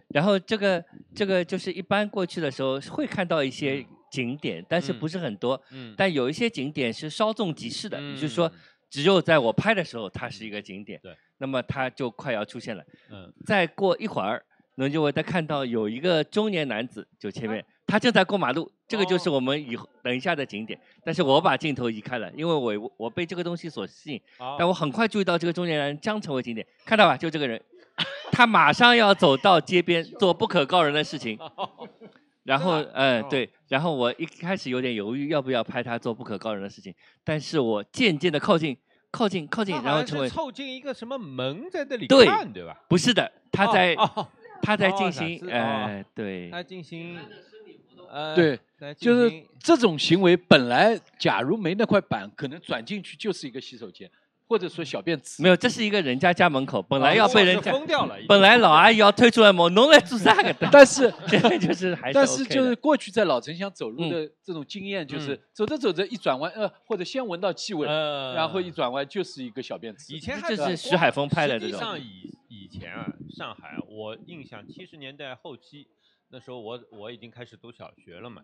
然后这个这个就是一般过去的时候会看到一些景点，但是不是很多。嗯但有一些景点是稍纵即逝的，也就是说，只有在我拍的时候它是一个景点，对，那么它就快要出现了。嗯，再过一会儿，你就会再看到有一个中年男子，就前面他正在过马路，这个就是我们以后等一下的景点。但是我把镜头移开了，因为我我被这个东西所吸引，哦但我很快注意到这个中年男人将成为景点，看到吧？就这个人，他马上要走到街边 [LAUGHS] 做不可告人的事情。[LAUGHS] 然后，嗯、对，然后我一开始有点犹豫，要不要拍他做不可告人的事情，但是我渐渐的靠近，靠近，靠近，然后成为凑近一个什么门在那里对看，对吧？不是的，他在、哦哦他在哦进行，傻子哎，对，他进行，呃，对，就是这种行为本来假如没那块板，可能转进去就是一个洗手间，或者说小便池。没有，这是一个人家家门口，本来要被人家是封掉了本来老阿姨要推出来嘛，侬来做啥个的？[LAUGHS] 但是 [LAUGHS] 现在就是还是但是就是过去在老城乡走路嗯的这种经验，就是嗯走着走着一转弯，呃，或者先闻到气味，呃然后一转弯就是一个小便池。以前还这是徐海峰拍的实际这种上以以前啊，上海啊，我印象七十年代后期，那时候我我已经开始读小学了嘛。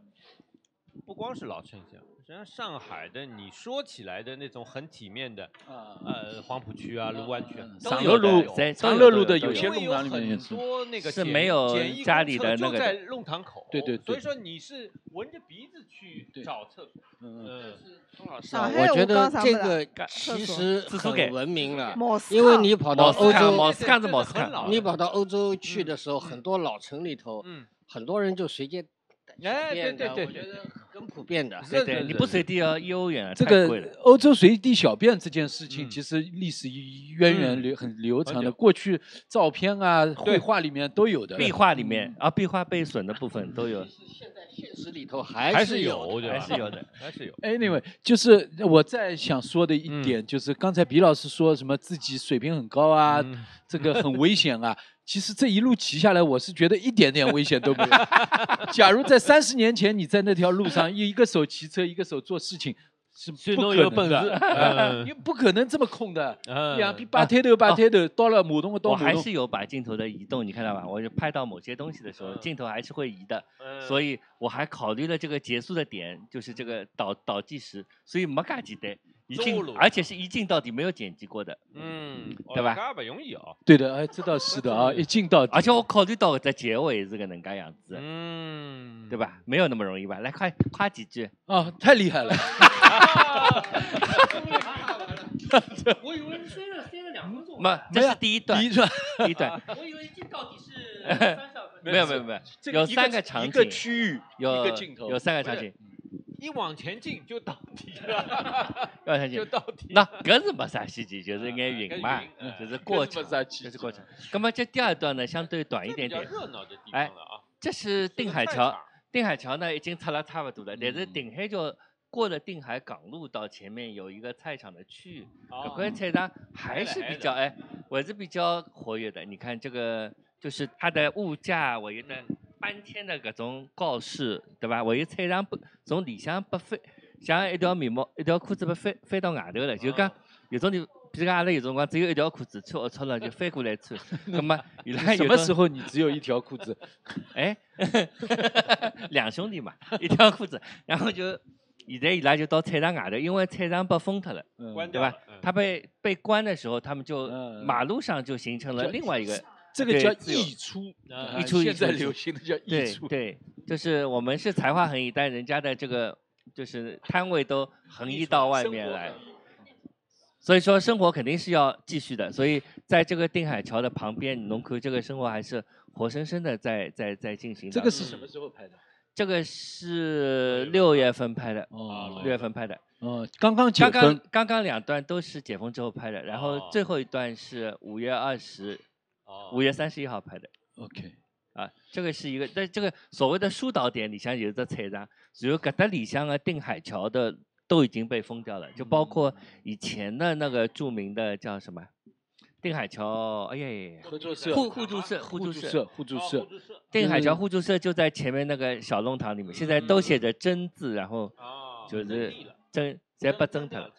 不光是老城乡，实际上上海的你说起来的那种很体面的，啊，呃，黄浦区啊、卢湾区长乐路在、长乐路的有有些弄堂里面是。多那个简是没有简易家里的那个的在弄堂口，对对对所以说你是闻着鼻子去对找厕所，嗯，我我觉得这个厕其实很文明了，因为你跑到欧洲，你跑到欧洲去的时候，很多老城里头，嗯，很多人就随街哎，对，对对我觉得很普遍的。对对，你不随地要一欧元啊，这太贵了个。欧洲随地小便这件事情，嗯其实历史渊源嗯流很流长的，过去照片啊、绘画里面都有的。壁画里面啊，壁画被损的部分都有，现在现实里头还还是有是有，的对吧？还是有的。还是有。Anyway，就是我再想说的一嗯点，就是刚才比老师说什么自己水平很高啊，嗯这个很危险啊。其实这一路骑下来，我是觉得一点点危险都没有。[LAUGHS] 假如在三十年前，你在那条路上一一个手骑车，一个手做事情，是是不可弄有本能的，事嗯。因为不可能这么空的。嗯。两边八抬头八抬头，到了马东到我马东，还是有把镜头的移动，你看到吧？我就拍到某些东西的时候，嗯镜头还是会移的，嗯。所以我还考虑了这个结束的点，就是这个倒倒计时，所以没嘎简单，一镜而且是一镜到底没有剪辑过的，嗯，对吧搿不容易哦。对的，哎，这倒是的 [LAUGHS] 啊，一镜到底。而且我考虑到在结尾是个能干样子，嗯，对吧？没有那么容易吧？来，快夸几句。哦，太厉害了！[LAUGHS] 我以为塞了塞了两分钟，没，这是第一段，第一段，第一段，我以为一镜到底是 [LAUGHS] 三小分没有没有没有，有三个场一个景，区域，有一个镜头，有三个场景，一往前进就到底 [LAUGHS] 了，要前进。就到底。那搿是没啥细节，就是一眼云嘛就是过程就是过程。那么这第二段呢，相对短一点点热闹的地哎方了啊。这是定海桥，定海桥呢已经拆了差不多了，但是嗯定海桥过了定海港路到前面有一个菜场的区域，哦搿块菜场还是比较哎，还是比较活跃的。你看这个就是它的物价，还有的搬迁的搿种告示，对吧？还有菜场不从里向不飞，像一条棉毛一条裤子被飞飞到外头了，就讲哦有种地，比如讲阿拉有辰光只有一条裤子穿龌龊了就翻过来穿，那么伊拉什么时候你只有一条裤子？哎，两兄弟嘛，一条裤子，然后就现在伊拉就到菜场外头，因为菜场被封脱了，嗯关对吧？他被被关的时候，他们就嗯马路上就形成了另外一个，这个叫溢出，溢出现在流行的叫溢出。对对，就是我们是才华横溢，但人家的这个就是摊位都横溢到外面来。所以说生活肯定是要继续的，所以在这个定海桥的旁边，农科这个生活还是活生生的在在在进行的。这个是什么时候拍的？这个是六月份拍的，哦六月份拍的。哦，刚刚解刚刚封，刚刚两段都是解封之后拍的，然后哦最后一段是五月二十、哦。五月三十一号拍的。OK，啊，这个是一个，但这个所谓的疏导点里向有只菜场，然后搿搭里向的定海桥的都已经被封掉了，就包括以前的那个著名的叫什么定海桥，哎呀呀呀，合作社、互互助社，互助社，互助社、互助社，定海桥嗯。互助社就在前面那个小弄堂里面，现在都写着真字，然后哦就是真立了。真直接不。真用了。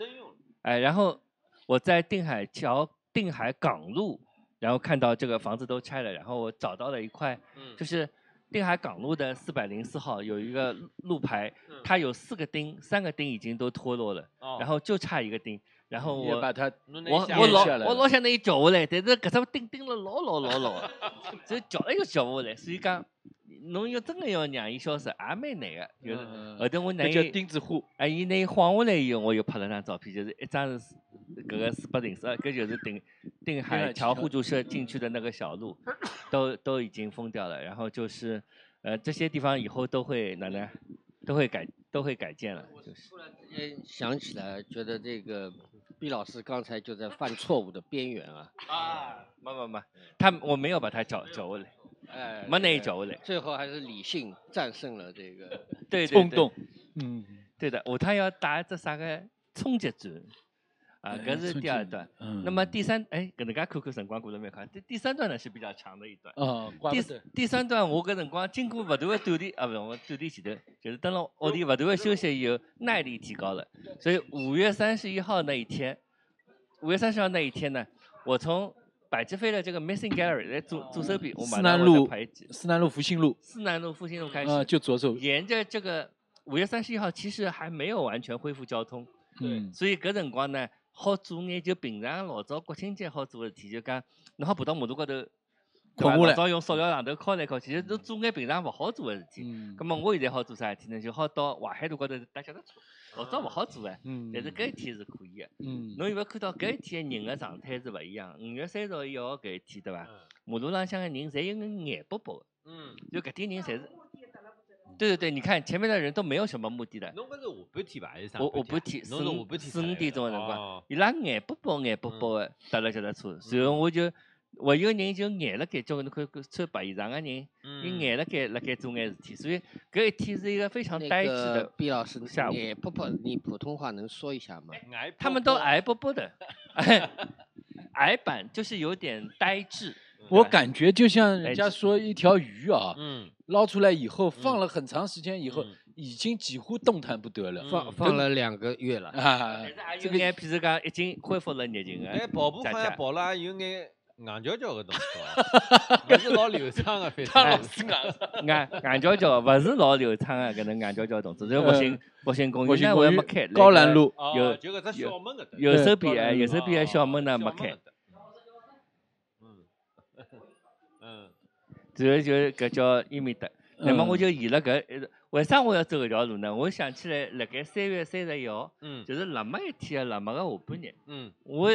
哎，然后我在定海桥、定海港路，然后看到这个房子都拆了，然后我找到了一块，嗯。就是定海港路的四百零四号有一个路牌，嗯。它有四个钉，三个钉已经都脱落了，哦。然后就差一个钉，然后我把它我我老我老想那一撬下来，但是搿只钉钉了老老老老以撬了又撬不下来，所以讲侬要真个要让伊消失，也蛮难个，就是嗯后头我拿那叫钉子户。哎，伊拿伊晃下来以后，我又拍了张照片，就是一张是搿个四百零四，搿就是定定海海桥桥互助社进去的那个小路，都都已经封掉了。然后就是，呃，这些地方以后都会哪能，都会改都会改建了，就是。突然之间想起来，觉得这个毕老师刚才就在犯错误的边缘啊。啊，没没没，他我没有把他找找过来，哎，没拿伊这个叫下来。最后还是理性战胜了这个 [LAUGHS] 对对对冲动，嗯，对的，下趟要打一只啥个冲击战啊，哎搿是第二段。嗯那么第三，哎，搿能介看看辰光过得蛮快。第第三段呢是比较长的一段。哦怪第第三段我搿辰光经过勿断的锻炼啊，勿是我锻炼前头，就是等了屋里勿断的休息以后，耐力提高了。所以五月三十一号那一天，五月三十号那一天呢，我从百吉飞的这个 Missing Gallery 来左左手边，我马上会思南路再拍一集。思南路复兴路，思南路复兴路开始，啊就左手沿着这个五月三十一号，其实还没有完全恢复交通，嗯所以搿辰光呢，好做眼就平常老早国庆节好做的事体，就讲侬好跑到马路高头，对伐？困下来老早用塑料榔头敲来敲去，就侬做眼平常勿好做的事体。嗯咁么我现在好做啥事体呢？就好到淮海路高头搭脚踏车，老早勿好做哎，嗯但是搿一天是可以的。嗯侬有没有看到搿一天的人个状态是勿一样？五月三十一号搿一天对伐？嗯马路浪向个人侪有眼眼薄薄的，嗯，就搿点人侪是。对对对，你看前面的人都没有什么目的的。侬搿是下半天伐？还是啥我半下半天四侬是下五半天四五点钟个辰哦光，伊拉眼薄薄眼薄薄的搭了脚踏车，然后我就还有人就挨了盖，叫侬看看穿白衣裳的人，伊嗯眼了盖辣盖做眼事体，所以搿一天是一个非常呆滞个的毕老师，下午。你婆婆，你普通话能说一下吗？他们都矮薄薄的，[LAUGHS] 哎矮板就是有点呆滞。我感觉就像人家说一条鱼啊，嗯，捞出来以后放了很长时间以后，已经几乎动弹不得了，放放了两个月了啊，这个眼，譬如讲已经恢复了热情了。哎，跑步好像跑了有眼硬脚脚个动作，[LAUGHS] 勿是老流畅个，反正。硬硬脚脚勿是老流畅个搿能硬脚脚动作，然后复兴复兴公园呢公园我还没开，高兰路有哦就搿只小门搿搭。右手边右手边的小门呢没开小门搿，嗯，然后 [LAUGHS] 就搿叫伊面搭。那么嗯我就沿了搿一直，为啥我要走搿条路呢？我想起来，辣盖三月三十一号，嗯。就是腊八一天的腊八个下半日，嗯，我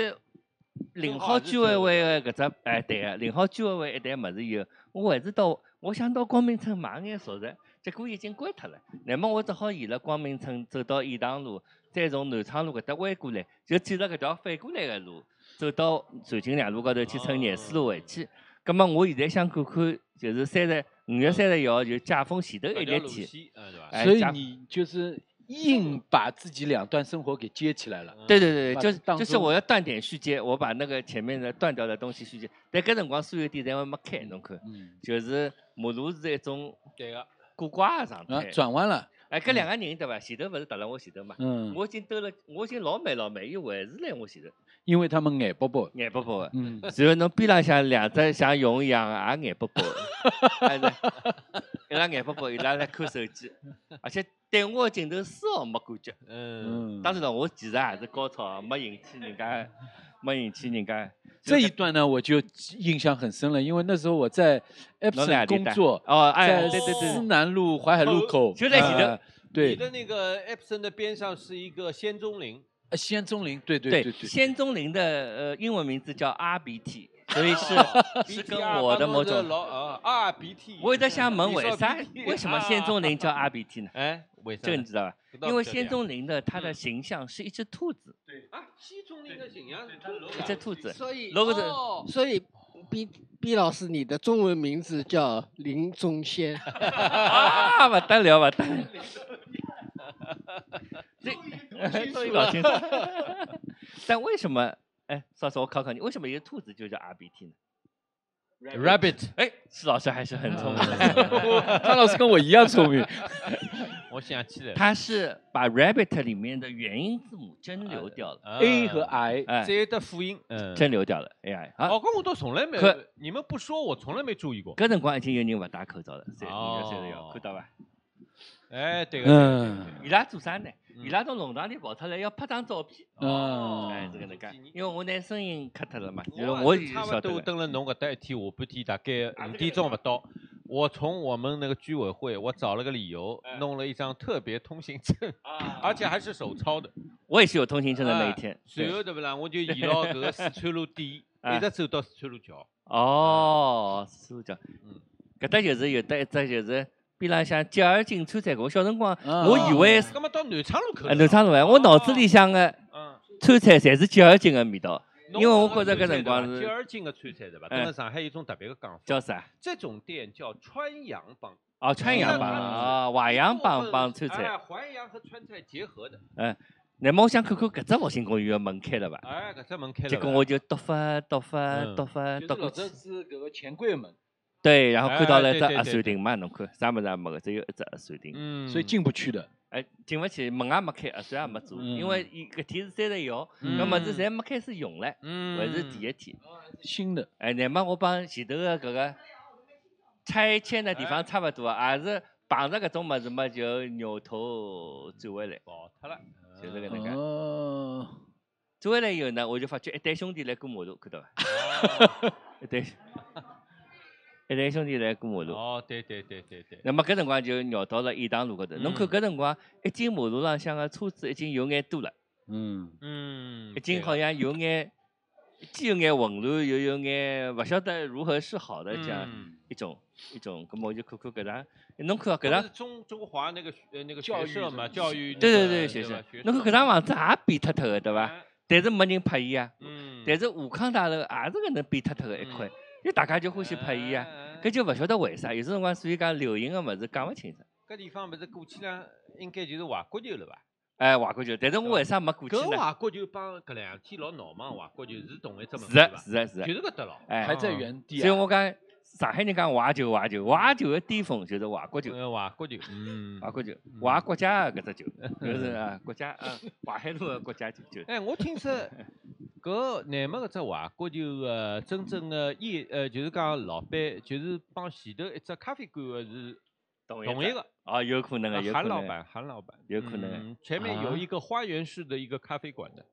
领好居委会的搿只，哎对个，领好居委会一袋物事以后，我还是到，我想到光明村买眼熟食，结果已经关脱了。那么我只好沿了光明村走到颐堂路，再从南昌路搿搭弯过来，就继了搿条反过来个路，走到瑞金两路高头去乘廿四路回去。葛么我现在想看看，就是三十五月三十一号就解封前头一日天，哎所以你就是硬把自己两段生活给接起来了。对对对，把就是就是我要断点续接，我把那个前面的断掉的东西续接。但搿辰光所有店侪还没开，侬看，就是马路是一种对个古怪的状啊态。转弯了。哎，搿两个人对伐？前头勿是踏辣我前头嘛？嗯我已经兜了，我已经老慢老慢，伊还是辣我前头，因为他们眼巴巴。眼巴巴的。嗯然后侬边浪向两只像熊一样的，也眼薄薄的，哎对 [LAUGHS] 伊拉眼巴巴，伊拉在看手机，而且对我的镜头丝毫没感觉。嗯当然了，我其实也是高超，没引起人家，没引起人家。这一段呢，我就印象很深了，因为那时候我在 Epson 工作，哦哎在对对对思南路淮海路口，就在前头呃对。你，的那个 Epson 的边上是一个仙踪林，呃仙踪林，对对对对对，仙踪林的呃英文名字叫 RBT，[LAUGHS] 所以是是跟我的某种。老啊 RBT。我一直想问你说为啥为什么仙踪林叫 RBT 呢？[LAUGHS] 哎，为啥这个你知道吧因为仙踪林的它的形象是一只兔子，对啊，西中林的形象是兔子一只兔子，所以 logo 是哦所以毕毕老师，你的中文名字叫林中仙。[LAUGHS] 啊，不得了，不得了。这终于搞清楚。但为什么？哎，邵老师，我考考你，为什么一个兔子就叫 RBT 呢 Rabbit 哎，施老师还是很聪明的。[LAUGHS] 张老师跟我一样聪明。[LAUGHS] 我想起来了，他是把 rabbit 里面的元音字母真留掉了啊 A 和 I，哎，这的辅音，嗯，真留掉了。a i，啊，哦，搿我倒从来没可，你们不说，我从来没注意过。搿辰光已经有人勿戴口罩了，三哦五月三十号，看到伐？哎，对个，嗯伊拉做啥呢？伊拉从弄堂里跑出来要拍张照片。哦哎，这个能介，因为我拿声音卡脱了嘛，就是我差不晓得了。等了侬搿搭一天下半天，大概五点钟勿到。我从我们那个居委会，我找了个理由，弄了一张特别通行证，[LAUGHS] 而且还是手抄的。我也是有通行证的那一天。随后对不啦？我就沿牢搿个四川路底，哎一直走到四川路桥。哦，四川桥，嗯，搿搭就是有得一只就是边浪向吉尔金川菜馆。我小辰光我以为是葛么到南昌路口啊，南昌路哎，我脑子里向的嗯川菜侪是吉尔金的味道，因为我觉着搿辰光是第二斤的川菜对吧？嗯那上海有种特别的讲法，叫啥？这种店叫川洋帮。哦，川洋帮啊，淮扬帮帮川哎，菜。淮扬和川菜结合的。嗯，那么我想看看搿只复兴公园的门开了伐？哎，搿只门开了。结果我就踱发踱发嗯踱发就是老早踱过去。是搿个钱柜门，对，然后看到了一只压哎对对对船亭嘛，侬看啥物事也没个，只有一只压船亭。嗯，所以进不去的。哎，进勿去，门也没开，压船也没做，嗯因为伊搿天是三十一号，嗯搿物事侪没开始用唻，嗯，还是第一天。新的，哎，乃末我帮前头个搿个拆迁的地方差勿多，也是碰着搿种物事嘛，就扭头转回来，跑脱了，就是搿能介。哦，转回来以后呢，我就发觉一对兄弟来过马路，看到伐？哦 [LAUGHS] 一对一对兄弟来过马路。哦，对对对对对。那么搿辰光就绕到了雁荡路高头。侬看嗯搿辰光，一进马路浪向个车子已经有眼多了，嗯，嗯，已经好像有眼，既有眼混乱，又有眼勿晓得如何是好的这样嗯一种一种。搿么我就看看搿场，侬看搿搿场是中中华那个呃那个教育嘛，教育对对对，学侬看社搿幢房子也变脱脱个，对伐？哎但是没人拍伊啊。嗯，但是武康大楼也是搿能变脱脱个一块，因为大家就欢喜拍伊啊。哎搿就勿晓得为啥，有辰光所以讲流行个物事讲勿清楚。搿地方勿是过去呢，应该就是外国球了伐？哎，外国球，但是我为啥没过去呢？搿外国球帮搿两天老闹忙，外国球是同一只门是的，伐？是啊，是啊就。是搿搭咯。哎还在原地啊。所以我讲上海人讲怀球，怀球，怀球的巅峰就是怀国球，呃，怀国球，嗯怀国球，怀国家的搿只球，就是啊，国家啊，淮海路的国家球球。哎，我听说搿乃末搿只外国球个真正个业呃，就是讲老板，就是帮前头一只咖啡馆个是同同一个。哦，有可能个，有可能的。韩老板，韩老板有可能的嗯前面有啊一个花园式的一个咖啡馆的，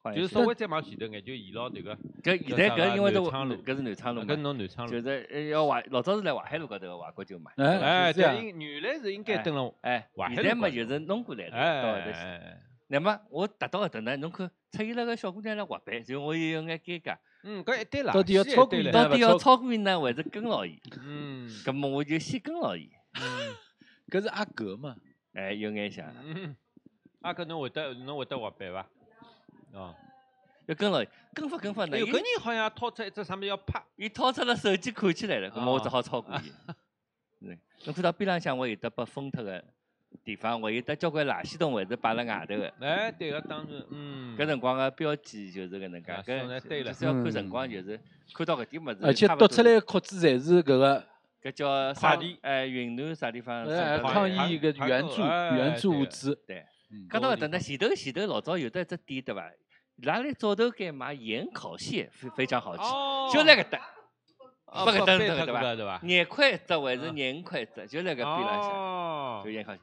好像就是稍微再往前头眼，就沿牢迭个。搿现在搿因为是南昌路搿是南昌路搿嘛，侬南昌路。就是呃要淮老早是辣淮海路高头个外国球嘛。哎，哎，是这样对，应原来是应该登了。哎，淮海现在路高头嘛就是弄过来的，哎到后头去。哎哎，那么我达到搿搭呢，侬看出现了个小姑娘辣滑板，所以我也有眼尴尬，嗯，搿一对了，到底要超过伊到底要超过伊呢，还是跟牢伊？嗯。搿么我就先跟牢伊，嗯。搿是阿格嘛？哎，有眼像，嗯，阿哥侬会得侬会得滑板伐？哦，要跟牢伊，跟法跟法呢，哎呦，伊搿人好像掏出一只啥物事要拍，伊掏出了手机看起来了，搿么我只哦好超过伊。对，侬看到边浪向我有得被封脱个地方，我有得交关垃圾桶会是摆辣外头个。哎，对个，当时，嗯，搿辰光个标记就是搿能介，啊送来对了。搿就是要看辰嗯光，就是看到搿点物事，而且多读出来个壳子侪是搿个搿叫啥快递。哎，云南啥地方抗议一个韩援助援助对。物资。对，嗯。讲到搿搭呢，前头前头老早有得一只店对伐？伊拉辣早头间卖盐烤蟹，非非常好吃，哦，就辣搿搭，啊不搿搭被对伐？廿块一只还是啊廿五块一只，就辣搿边浪向，哦就，盐烤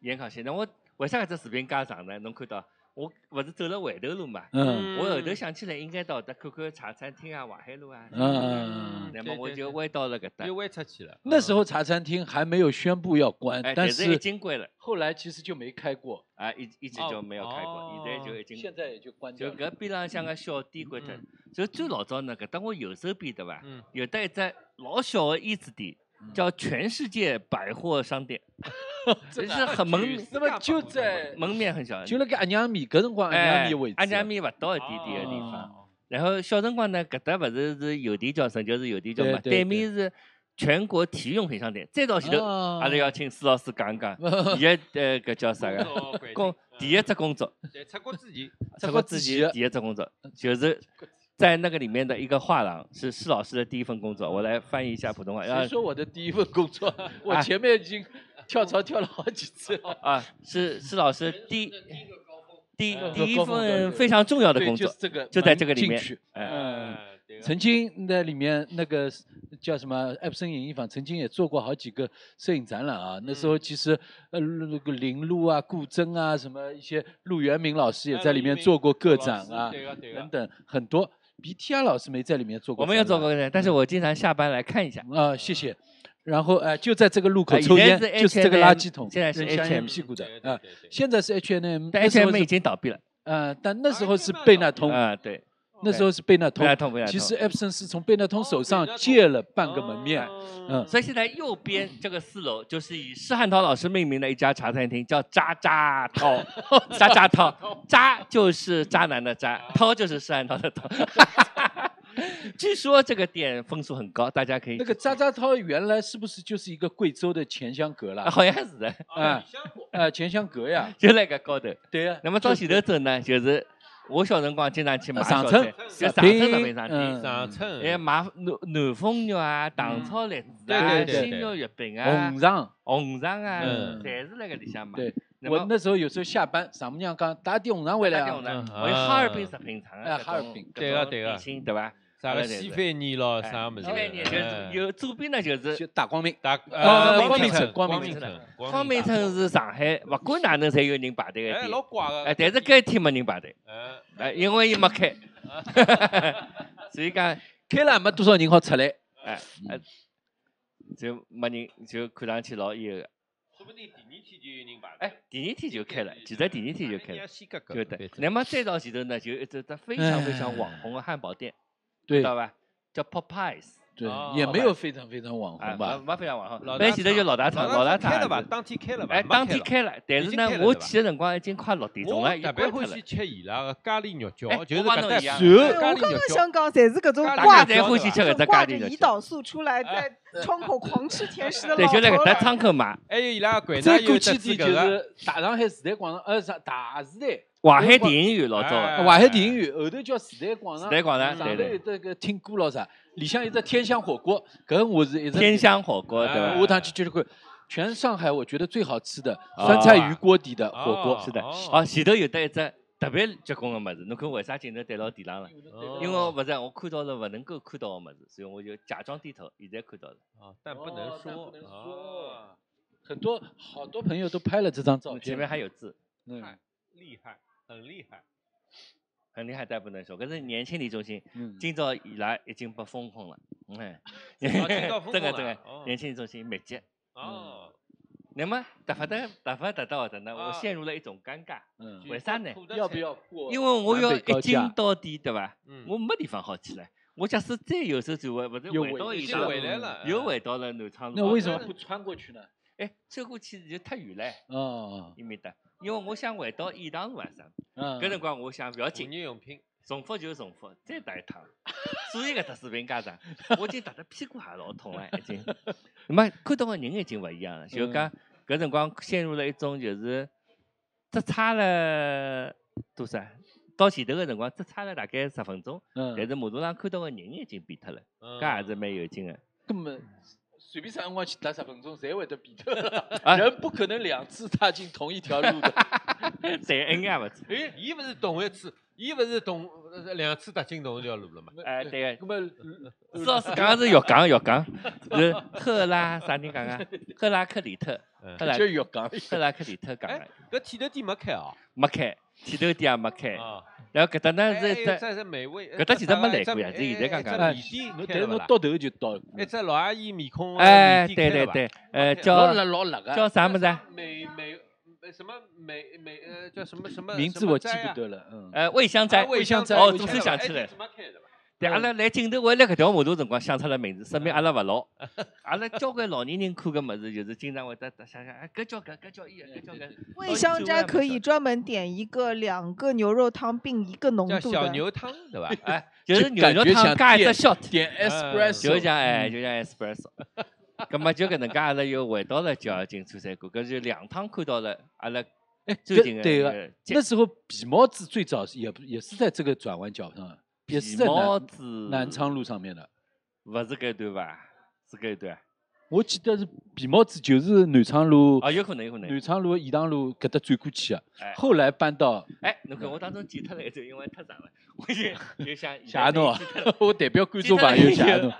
盐烤蟹。那我为啥搿只视频介长呢？侬看到我勿是走了回头路嘛？嗯我后头想起来应该到搭看看茶餐厅啊、淮海路啊。嗯，那么我就歪到了搿搭又，歪出去了。那时候茶餐厅还没有宣布要关哎，，但但是已经关了后来其实就没开过，啊，一一直就没有开过，现在就已经现在也就关掉了。就搿边浪向个小店关脱嗯。就最老早呢，搿搭我右手边对伐？嗯，有得一只老小的椅子店，叫全世界百货商店，[LAUGHS] 就这是很门那么就在门面很小，就那个阿娘面，搿辰光阿娘哎米位置，阿娘面勿到一点点的地方。哦。然后小辰光呢，搿搭勿是是邮电叫神桥是邮电桥嘛，对面是全国体育用品商店，再到前头，啊。阿拉要请施老师讲讲，[LAUGHS] 伊个呃搿叫啥个？工第一只工作，对，出国之前，出国之前。第一只工作。就是在那个里面的一个画廊，是施老师的第一份工作。我来翻译一下普通话，谁说我的第一份工作？[LAUGHS] 我前面已经跳槽跳了好几次了。啊，是是老师第第呃第一高峰对份非常重要的工作就是，这个就在这个里面嗯，曾经那里面那个叫什么爱普森影艺坊，曾经也做过好几个摄影展览啊。那时候其实呃那个林路啊、顾铮啊，什么一些陆元明老师也在里面做过个展啊，等等很多。BTR 老师没在里面做过，我没有做过，但是我经常下班来看一下。啊，谢谢。然后哎，就在这个路口啊抽烟，就是这个 H&M 垃圾桶，现在是 H&M 屁股的对对啊。对对。现在是 H&M，H&M 已经倒闭了。呃，但那时候是贝纳通，啊，对，那时候是贝纳通。贝纳通贝纳，通。其实 Epson 是从贝纳通手上借了半个门面，嗯，所以现在右边这个四楼就是以施汉涛老师命名的一家茶餐厅，叫 [LAUGHS] 渣渣涛，渣渣涛，渣就是渣男的渣，涛就是施汉涛的涛。[LAUGHS] [LAUGHS] [LAUGHS] 据说这个店分数很高，大家可以那个渣渣涛原来是不是就是一个贵州的钱香阁啦？啊好像是的，啊，啊，钱香阁。呀，就那个高头。对呀。那么到前头走呢，就是我小辰光经常去买上村就上村食品上嗯。店，上村还买南南风肉啊、糖炒栗子啊、鲜肉月饼啊、红肠，红肠啊，嗯。侪是那个里向买。对，我那时候有时候下班，丈母娘讲打点红肠回来啊。打点红，肠嗯。还有哈尔滨食品厂哎啊，哈尔滨对个对个个，对吧？啥个稀饭泥咯，哎啥么子？西饭泥就是有左边呢就是就大光明，大呃光明城城光明城城，光明城是上海，勿管哪能侪有人排队个哎，店老，怪个。哎，但是搿一天没人排队，嗯，哎，因为伊没开，[LAUGHS] 所以讲，开了也没多少人好出来，哎哎，就没人，就看上去老有个。说不定第二天就有人排。哎，第二天就开了，其实第二天就开了，先格格就的。那么再到前头呢，就有一只只非常非常网红的汉堡店，对知道吧？叫 Popeyes，对哦，也没有非常非常网啊，红吧没？没非常网红。老大那前头就老大厂，老大厂开了吧？当天开了吧？当天了开了，但已是呢，我去的辰光已经快六点钟了，已我特别。欢喜吃伊拉个咖喱肉哎饺，就是搿搭侬一样蒜对我刚。刚想讲，侪是搿种挂着喜吃搿只挂着咖喱肉胰岛素出来，在窗口狂吃甜食的对，老就在搿。窗口买。还有伊拉个柜再台有只过去点就是大上海时代广场，呃，啥大时代，淮海电影院老早哎的，淮海电影院后头叫时代广场，时代广场上头有这个听歌咯啥，里向有只天香火锅，搿我是一直天香火锅对伐？我？下趟去就是看，全上海我觉得最好吃的啊酸菜鱼锅底的火锅哦，是的。哦哦，前头有得一只特别结棍的物事，侬看为啥镜头对到地浪了？哦因为我勿是我看到了勿能够看到的物事，所以我就假装低头，现在看到了。哦但不能说不能说哦很多好多朋友都拍了这张照片，前面还有字，嗯厉害，很厉害。很厉害，但不能说。可是年轻理中心，嗯，今朝伊拉已经被封控了，嗯，[LAUGHS] 今朝封真的真的控了哦，年轻理中心密集。哦，那么突发的突发得到的呢，我啊陷入了一种尴尬，嗯，为啥呢？要不要过？因为我要一进到底，对吧？嗯我没地方好去了。我假使再右手转弯，勿是又回到回已经伊拉，回来了，又回到了南昌路。那为什么哦不穿过去呢？哎，走过去就太远了，哦，伊面搭。因为我想回到颐堂路啊啥，嗯，搿辰光我想勿要妇紧，女用品，重复就重复，再打一趟。[LAUGHS] 所以搿只视频加长，我已经打得屁股还老痛了，已经。[LAUGHS] 那么看到个人已经勿一样了，就讲搿辰光陷入了一种就是只差了多少？到前头个辰光只差了大概十分钟，但嗯，是马路上看到个人已经变脱了，嗯搿也是蛮有劲个。根本随便啥辰光去打十分钟，侪会得变脱了。啊人不可能两次踏进同一条路的。[LAUGHS] 对，恩也勿错。哎，伊勿是同一次，伊勿是同呃两次踏进同一条路了嘛？哎，对个，那么施老师讲的是浴缸，浴缸是赫拉啥人讲啊？赫拉克里特，嗯赫拉就浴缸，赫拉克里特讲哎的，搿剃头店没开哦？没开，前头店也没开，啊，然后搿搭呢哎是一只哎再是美味，搿搭其实没来过呀是现在刚刚哎？但是侬到头就到。了。一只老阿姨面孔的哎，对对对，呃，老叫老老辣个，叫啥么子啊？美美呃什么美美呃叫什么什么名字我记不得了，嗯。呃，味香斋，味香斋哦，总味香算想起来对，阿拉来镜头，我来搿条马路辰光想出了名字，说明阿拉勿老。[LAUGHS] 阿拉交关老年人看搿物事，就是经常会得想想，哎，搿叫搿，搿叫伊，搿叫搿。味香斋可以专门点一个两个牛肉汤并一个浓叫度的。小牛汤对吧？[LAUGHS] 哎，就是牛肉汤加一只点 shot，点 espresso，就像哎，就像 espresso。葛么就搿能介，阿拉又回到了九二金川菜馆，搿就两趟看到了阿拉哎，最近的对个那个，时候皮毛子最早是也也是在这个转弯角上，也是帽南子南昌路上面的。勿是该段吧？是该段。我记得是皮帽子就是南昌路，啊，有可能，有可能南。昌路、颐堂路搿搭转过去的，哎后来搬到哎，侬看我当中剪脱了一段，因为太长了，我就就想 [LAUGHS] 谢谢侬 [LAUGHS] 我代表观众朋友谢谢侬。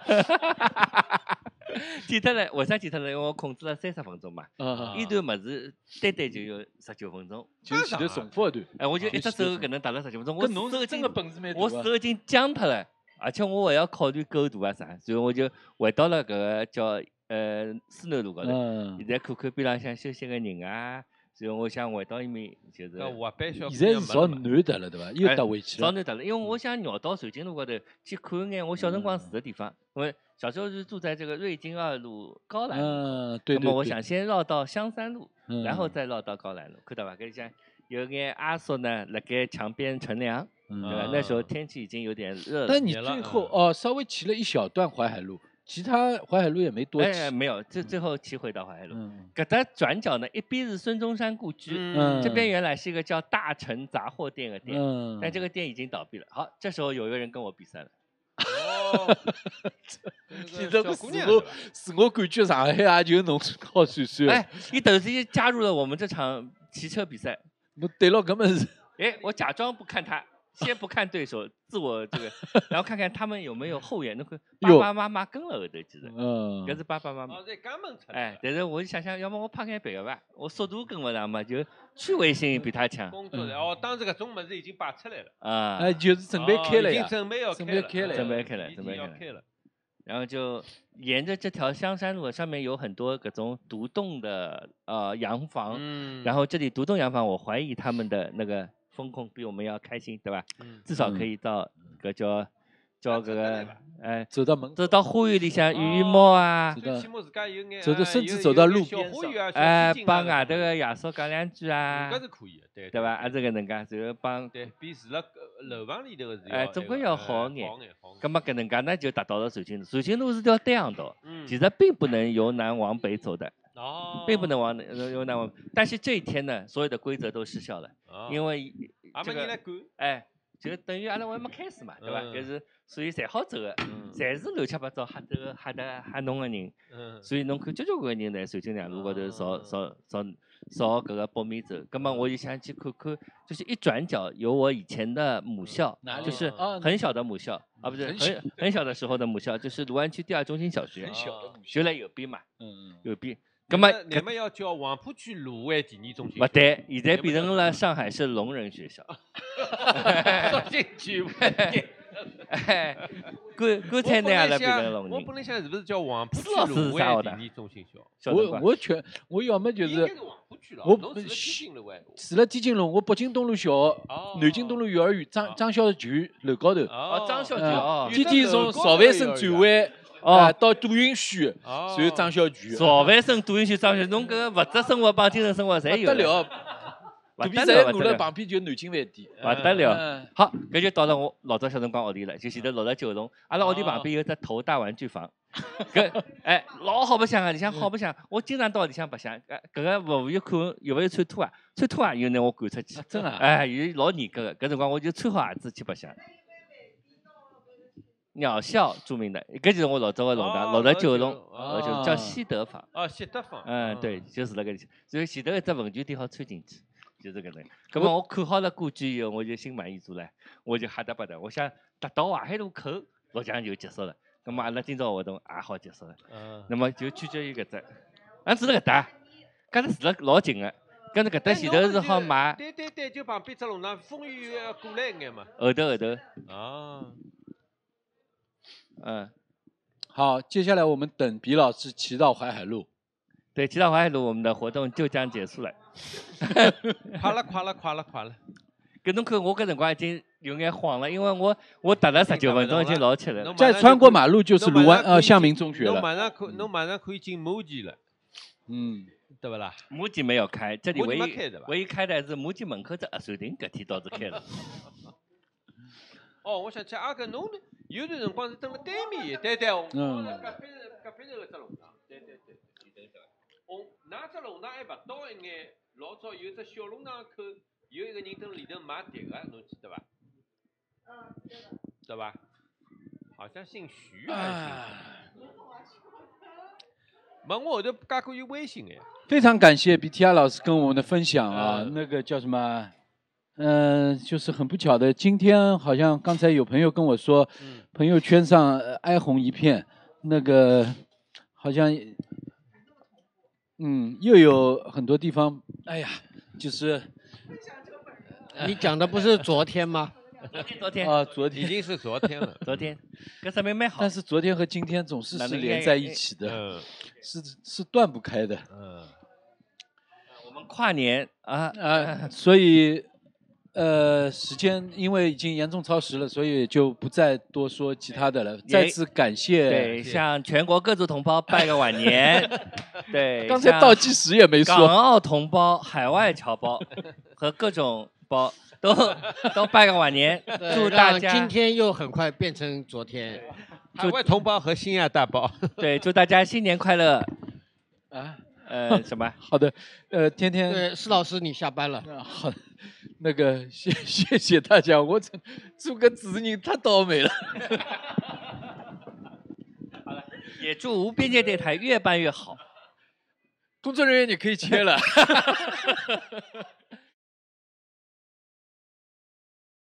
剪脱了，为 [LAUGHS] 啥剪脱了？因为我控制了三十分钟嘛，啊，一段物事单单就有十九分钟。就是前头重复一段。哎，我就一只手搿能打了十九分钟，我搿侬手真个本事蛮大我啊手已经僵脱了，而且我还要考虑构图啊啥，所以我就回到了搿个叫呃思南路高头。嗯现，在看看边浪向休息个人啊，所以我想回到伊面就是。那滑板小姑现在是朝南踏了对伐？又哎踏回去了。朝南踏了，因为我想绕到瑞金路高头去看一眼我小辰光住的地方，因为小时候是住在这个瑞金二路高栏路。嗯，对那么我想先绕到香山路，然后嗯再绕到高栏路，看到伐？搿里向有眼阿叔呢，辣盖墙边乘凉，对吧？那时候天气已经有点热了。但你最后哦，稍微骑了一小段淮海路，其他淮海路也没多骑。哎，没有，这最后骑回到淮海路。嗯搿搭转角呢，一边是孙中山故居，嗯这边原来是一个叫大成杂货店的店，嗯但这个店已经倒闭了。好，这时候有一个人跟我比赛了。[LAUGHS] 哦，其实小姑娘自我自我感觉上海也就侬好算算。哎，，你突然之间加入了我们这场骑车比赛。我对了，搿么是哎，我假装不看他，先不看对手，自我这个，[LAUGHS] 然后看看他们有没有后援。那个 [LAUGHS] 爸爸妈妈跟了后头，其实，嗯搿是爸爸妈妈哦，。在肛门出哎，但是我就想想，要么我拍眼别个吧，我速度跟不上嘛，就趣味性比他强工作的哦，当时搿种物事已经摆出来了，啊。哎，就是准备开了已经，准备要准开了，备开了准备开了准备要开了。然后就沿着这条香山路上面有很多各种独栋的呃洋房，嗯然后这里独栋洋房，我怀疑他们的那个风控比我们要开心，对吧？嗯至少可以到搿叫叫搿个哎，走到门走到花园里向羽羽毛啊走，到最起码自家有眼，走到哎甚至走到路边哎帮外头个爷叔讲两句啊，搿是可以的，对对吧？啊，这个能介，然后帮对比住了楼房里头个是哎，总归要好眼，眼好眼好眼。咁么搿能介呢，就达到了寿金路。寿金路是条单行道，嗯其实并不能由南往北走的，哦，并不能往呃由南往。但是这一天呢，所有的规则都失效了，哦因为阿这个哎，就等于阿拉还没开始嘛，对吧？嗯搿是所以侪好走的，侪是乱七八糟瞎走瞎的瞎弄的人。嗯所以侬看交交关关人在寿金两路高头扫扫扫扫搿个北面走，葛么我就想去看看，就是一转角有我以前的母校哪，里就是啊很小的母校啊，不是很小很很小的时候的母校，就是卢湾区第二中心小学，很小的母就在右边嘛，嗯，右边。葛么你们要叫黄浦区芦湾第二中心，不对，现在变成了上海市聋人学校。[LAUGHS] 说进去。[LAUGHS] 哎，刚刚才拿阿拉变成聋人。我本来想是不是叫黄浦区施老师是卢啥学的湾第二中心小？我小辰光我全我要么就是应该是黄浦区了，我侬住了天津路我北京东路小学、南京东路幼儿园、张张小泉楼高头。哦，张小泉天天从邵万生转弯哦啊到杜云轩，哦然后张小泉。赵万生、杜云轩、张小泉，侬搿个物质生活帮精神生活侪有不得了，不肚皮在我了旁边就是南京饭店。不得了嗯。好，搿就到了我老早小辰光屋里了，就前头六十九栋，阿拉屋里旁边有只头大玩具房，[LAUGHS] 搿哎老好白相个，里向好白相，我经常到里向白相。搿搿个服务员看有勿有穿拖鞋，穿拖鞋又拿我赶出去。真的啊哎，有老严格个，搿辰光我就穿好鞋子去白相。鸟校著名的，搿就是我老早个弄堂，哦六十九栋，哦六十九叫西德坊。哦，西德坊。嗯，对，就是辣搿里，所以前头一只文具店好穿进去，就是搿能。葛么我看好了故居以后，我就心满意足了，我就哈得不得，我想达到淮海路口，落奖就结束了。葛么阿拉今朝活动也好结束了。嗯。那么就取决于搿只，俺住辣搿搭，搿搭住辣老近个，搿是搿搭前头是好买，对对对，就旁边只弄堂，风雨要过来一眼嘛。后头后头，啊。嗯，好，接下来我们等毕老师骑到淮海路。对，骑到淮海路，我们的活动就将结束了。[LAUGHS] 快了快了快了快了。搿侬看我搿辰光已经有眼慌了，因为我我踏了十九分钟已经老吃了。再穿过马路就是卢湾呃向明中学了侬。马上可侬马上可以进马吉了，嗯，对不啦？母鸡没有开，这里唯一开的吧唯一开的是母鸡门口这压船亭，搿天倒是开了。[LAUGHS] 哦，我想起阿搿侬有段辰光是蹲辣对面，对对，我嗯辣隔壁隔壁头搿只弄堂，对对对，对对对。哦，㑚只弄堂还勿到一眼，老早有只小弄堂口有一个人蹲里头买碟个，侬记得伐？嗯，对的。对伐？好像姓徐啊。没，我后头加过伊微信哎。非常感谢 BTR 老师跟我们的分享啊，那个叫什么？嗯、就是很不巧的，今天好像刚才有朋友跟我说，朋友圈上呃哀鸿一片，那个好像，嗯，又有很多地方，哎呀，就是 [LAUGHS] 你讲的不是昨天吗？昨天昨天 [LAUGHS] 啊，昨天已经是昨天了，[LAUGHS] 昨天，搿说明蛮好。但是昨天和今天总是是连在一起的，嗯是是断不开的。嗯。我们跨年啊啊，所以呃，时间因为已经严重超时了，所以就不再多说其他的了。再次感谢，对，向全国各族同胞拜个晚年。[LAUGHS] 对，刚才倒计时也没说。港澳同胞、海外侨胞和各种胞都 [LAUGHS] 都拜个晚年，祝大家今天又很快变成昨天。海外同胞和新亚大胞，[LAUGHS] 对，祝大家新年快乐。啊，呃，什么？好的，呃，天天，对，施老师你下班了。好，那个谢 [LAUGHS] 谢谢大家，我这做个子女太倒霉了。[LAUGHS] 好了，也祝无边界电台越办越好。工作人员你可以切了。[LAUGHS]